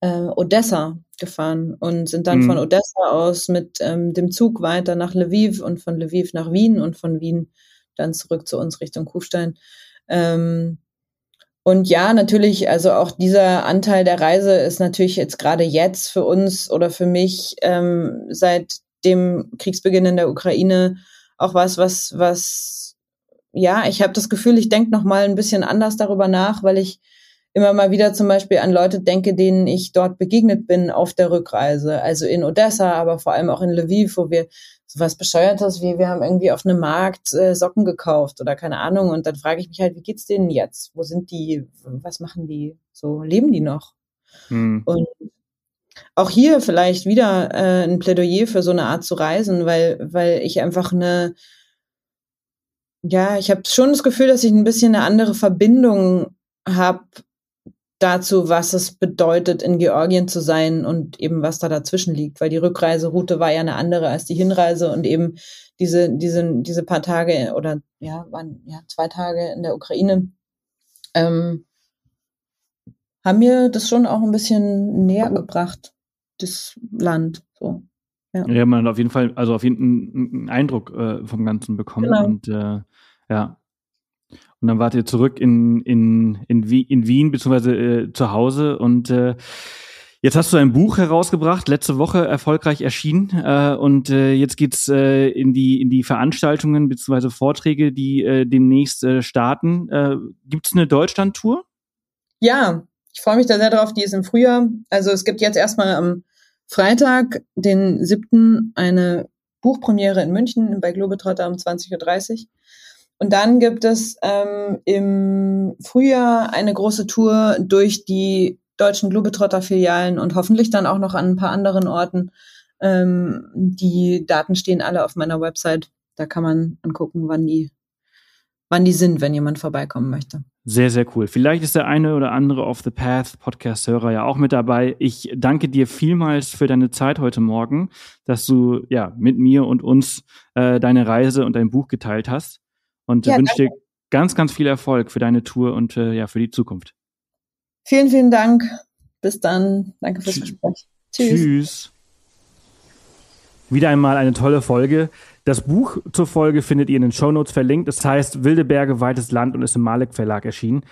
äh, Odessa gefahren und sind dann Mhm. von Odessa aus mit ähm, dem Zug weiter nach Lviv und von Lviv nach Wien und von Wien dann zurück zu uns Richtung Kufstein. Ähm, und ja, natürlich, also auch dieser Anteil der Reise ist natürlich jetzt gerade jetzt für uns oder für mich ähm, seit dem Kriegsbeginn in der Ukraine auch was, was, was, ja, ich habe das Gefühl, ich denke noch mal ein bisschen anders darüber nach, weil ich immer mal wieder zum Beispiel an Leute denke, denen ich dort begegnet bin auf der Rückreise. Also in Odessa, aber vor allem auch in Lviv, wo wir sowas Bescheuertes wie wir haben irgendwie auf einem Markt äh, Socken gekauft oder keine Ahnung. Und dann frage ich mich halt, wie geht's denen jetzt? Wo sind die? Was machen die? So leben die noch? Hm. Und auch hier vielleicht wieder äh, ein Plädoyer für so eine Art zu reisen, weil, weil ich einfach eine, ja, ich habe schon das Gefühl, dass ich ein bisschen eine andere Verbindung habe dazu, was es bedeutet, in Georgien zu sein und eben was da dazwischen liegt, weil die Rückreiseroute war ja eine andere als die Hinreise und eben diese, diese, diese paar Tage oder ja, waren ja zwei Tage in der Ukraine, ähm, haben mir das schon auch ein bisschen näher gebracht, das Land. So. Ja, man hat auf jeden Fall, also auf jeden Fall einen Eindruck äh, vom Ganzen bekommen. Genau. Und äh, ja. Und dann wart ihr zurück in, in, in, Wien, in Wien, beziehungsweise äh, zu Hause. Und äh, jetzt hast du ein Buch herausgebracht, letzte Woche erfolgreich erschienen. Äh, und äh, jetzt geht's äh, in, die, in die Veranstaltungen, beziehungsweise Vorträge, die äh, demnächst äh, starten. Äh, gibt's eine Deutschland-Tour? Ja, ich freue mich da sehr drauf. Die ist im Frühjahr. Also es gibt jetzt erstmal am Freitag, den 7. eine Buchpremiere in München bei Globetrotter um 20.30 Uhr. Und dann gibt es ähm, im Frühjahr eine große Tour durch die deutschen Globetrotter-Filialen und hoffentlich dann auch noch an ein paar anderen Orten. Ähm, die Daten stehen alle auf meiner Website. Da kann man angucken, wann die, wann die sind, wenn jemand vorbeikommen möchte. Sehr, sehr cool. Vielleicht ist der eine oder andere Off the Path Podcast-Hörer ja auch mit dabei. Ich danke dir vielmals für deine Zeit heute Morgen, dass du ja mit mir und uns äh, deine Reise und dein Buch geteilt hast. Und Ja, ja, wünsche dir ganz, ganz viel Erfolg für deine Tour und äh, ja, für die Zukunft. Vielen, vielen Dank. Bis dann. Danke fürs Tschüss. Gespräch. Tschüss. Tschüss. Wieder einmal eine tolle Folge. Das Buch zur Folge findet ihr in den Shownotes verlinkt. Es heißt Wilde Berge, weites Land und ist im Malek Verlag erschienen.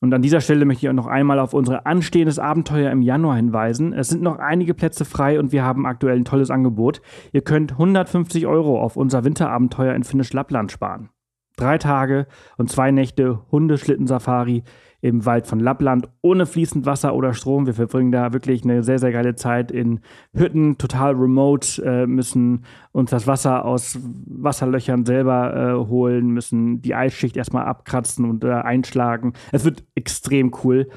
Und an dieser Stelle möchte ich auch noch einmal auf unser anstehendes Abenteuer im Januar hinweisen. Es sind noch einige Plätze frei und wir haben aktuell ein tolles Angebot. Ihr könnt 150 Euro auf unser Winterabenteuer in Finnisch Lappland sparen. Drei Tage und zwei Nächte Hundeschlittensafari im Wald von Lappland ohne fließend Wasser oder Strom. Wir verbringen da wirklich eine sehr, sehr geile Zeit in Hütten, total remote, äh, müssen uns das Wasser aus Wasserlöchern selber äh, holen, müssen die Eisschicht erstmal abkratzen und äh, einschlagen. Es wird extrem cool.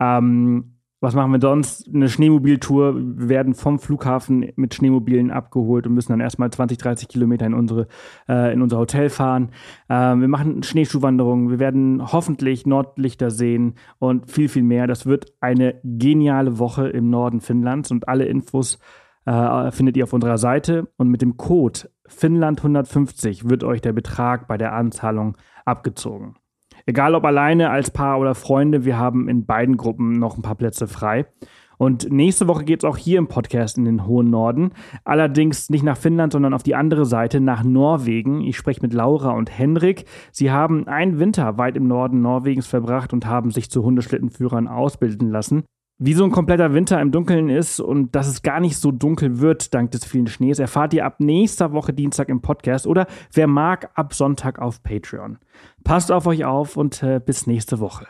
Ähm, was machen wir sonst? Eine Schneemobiltour. Wir werden vom Flughafen mit Schneemobilen abgeholt und müssen dann erstmal 20, 30 Kilometer in, unsere, äh, in unser Hotel fahren. Äh, wir machen Schneeschuhwanderungen. Wir werden hoffentlich Nordlichter sehen und viel, viel mehr. Das wird eine geniale Woche im Norden Finnlands und alle Infos äh, findet ihr auf unserer Seite. Und mit dem Code Finnland150 wird euch der Betrag bei der Anzahlung abgezogen. Egal ob alleine, als Paar oder Freunde, wir haben in beiden Gruppen noch ein paar Plätze frei. Und nächste Woche geht es auch hier im Podcast in den hohen Norden. Allerdings nicht nach Finnland, sondern auf die andere Seite, nach Norwegen. Ich spreche mit Laura und Henrik. Sie haben einen Winter weit im Norden Norwegens verbracht und haben sich zu Hundeschlittenführern ausbilden lassen. Wie so ein kompletter Winter im Dunkeln ist und dass es gar nicht so dunkel wird dank des vielen Schnees, erfahrt ihr ab nächster Woche Dienstag im Podcast oder wer mag, ab Sonntag auf Patreon. Passt auf euch auf und äh, bis nächste Woche.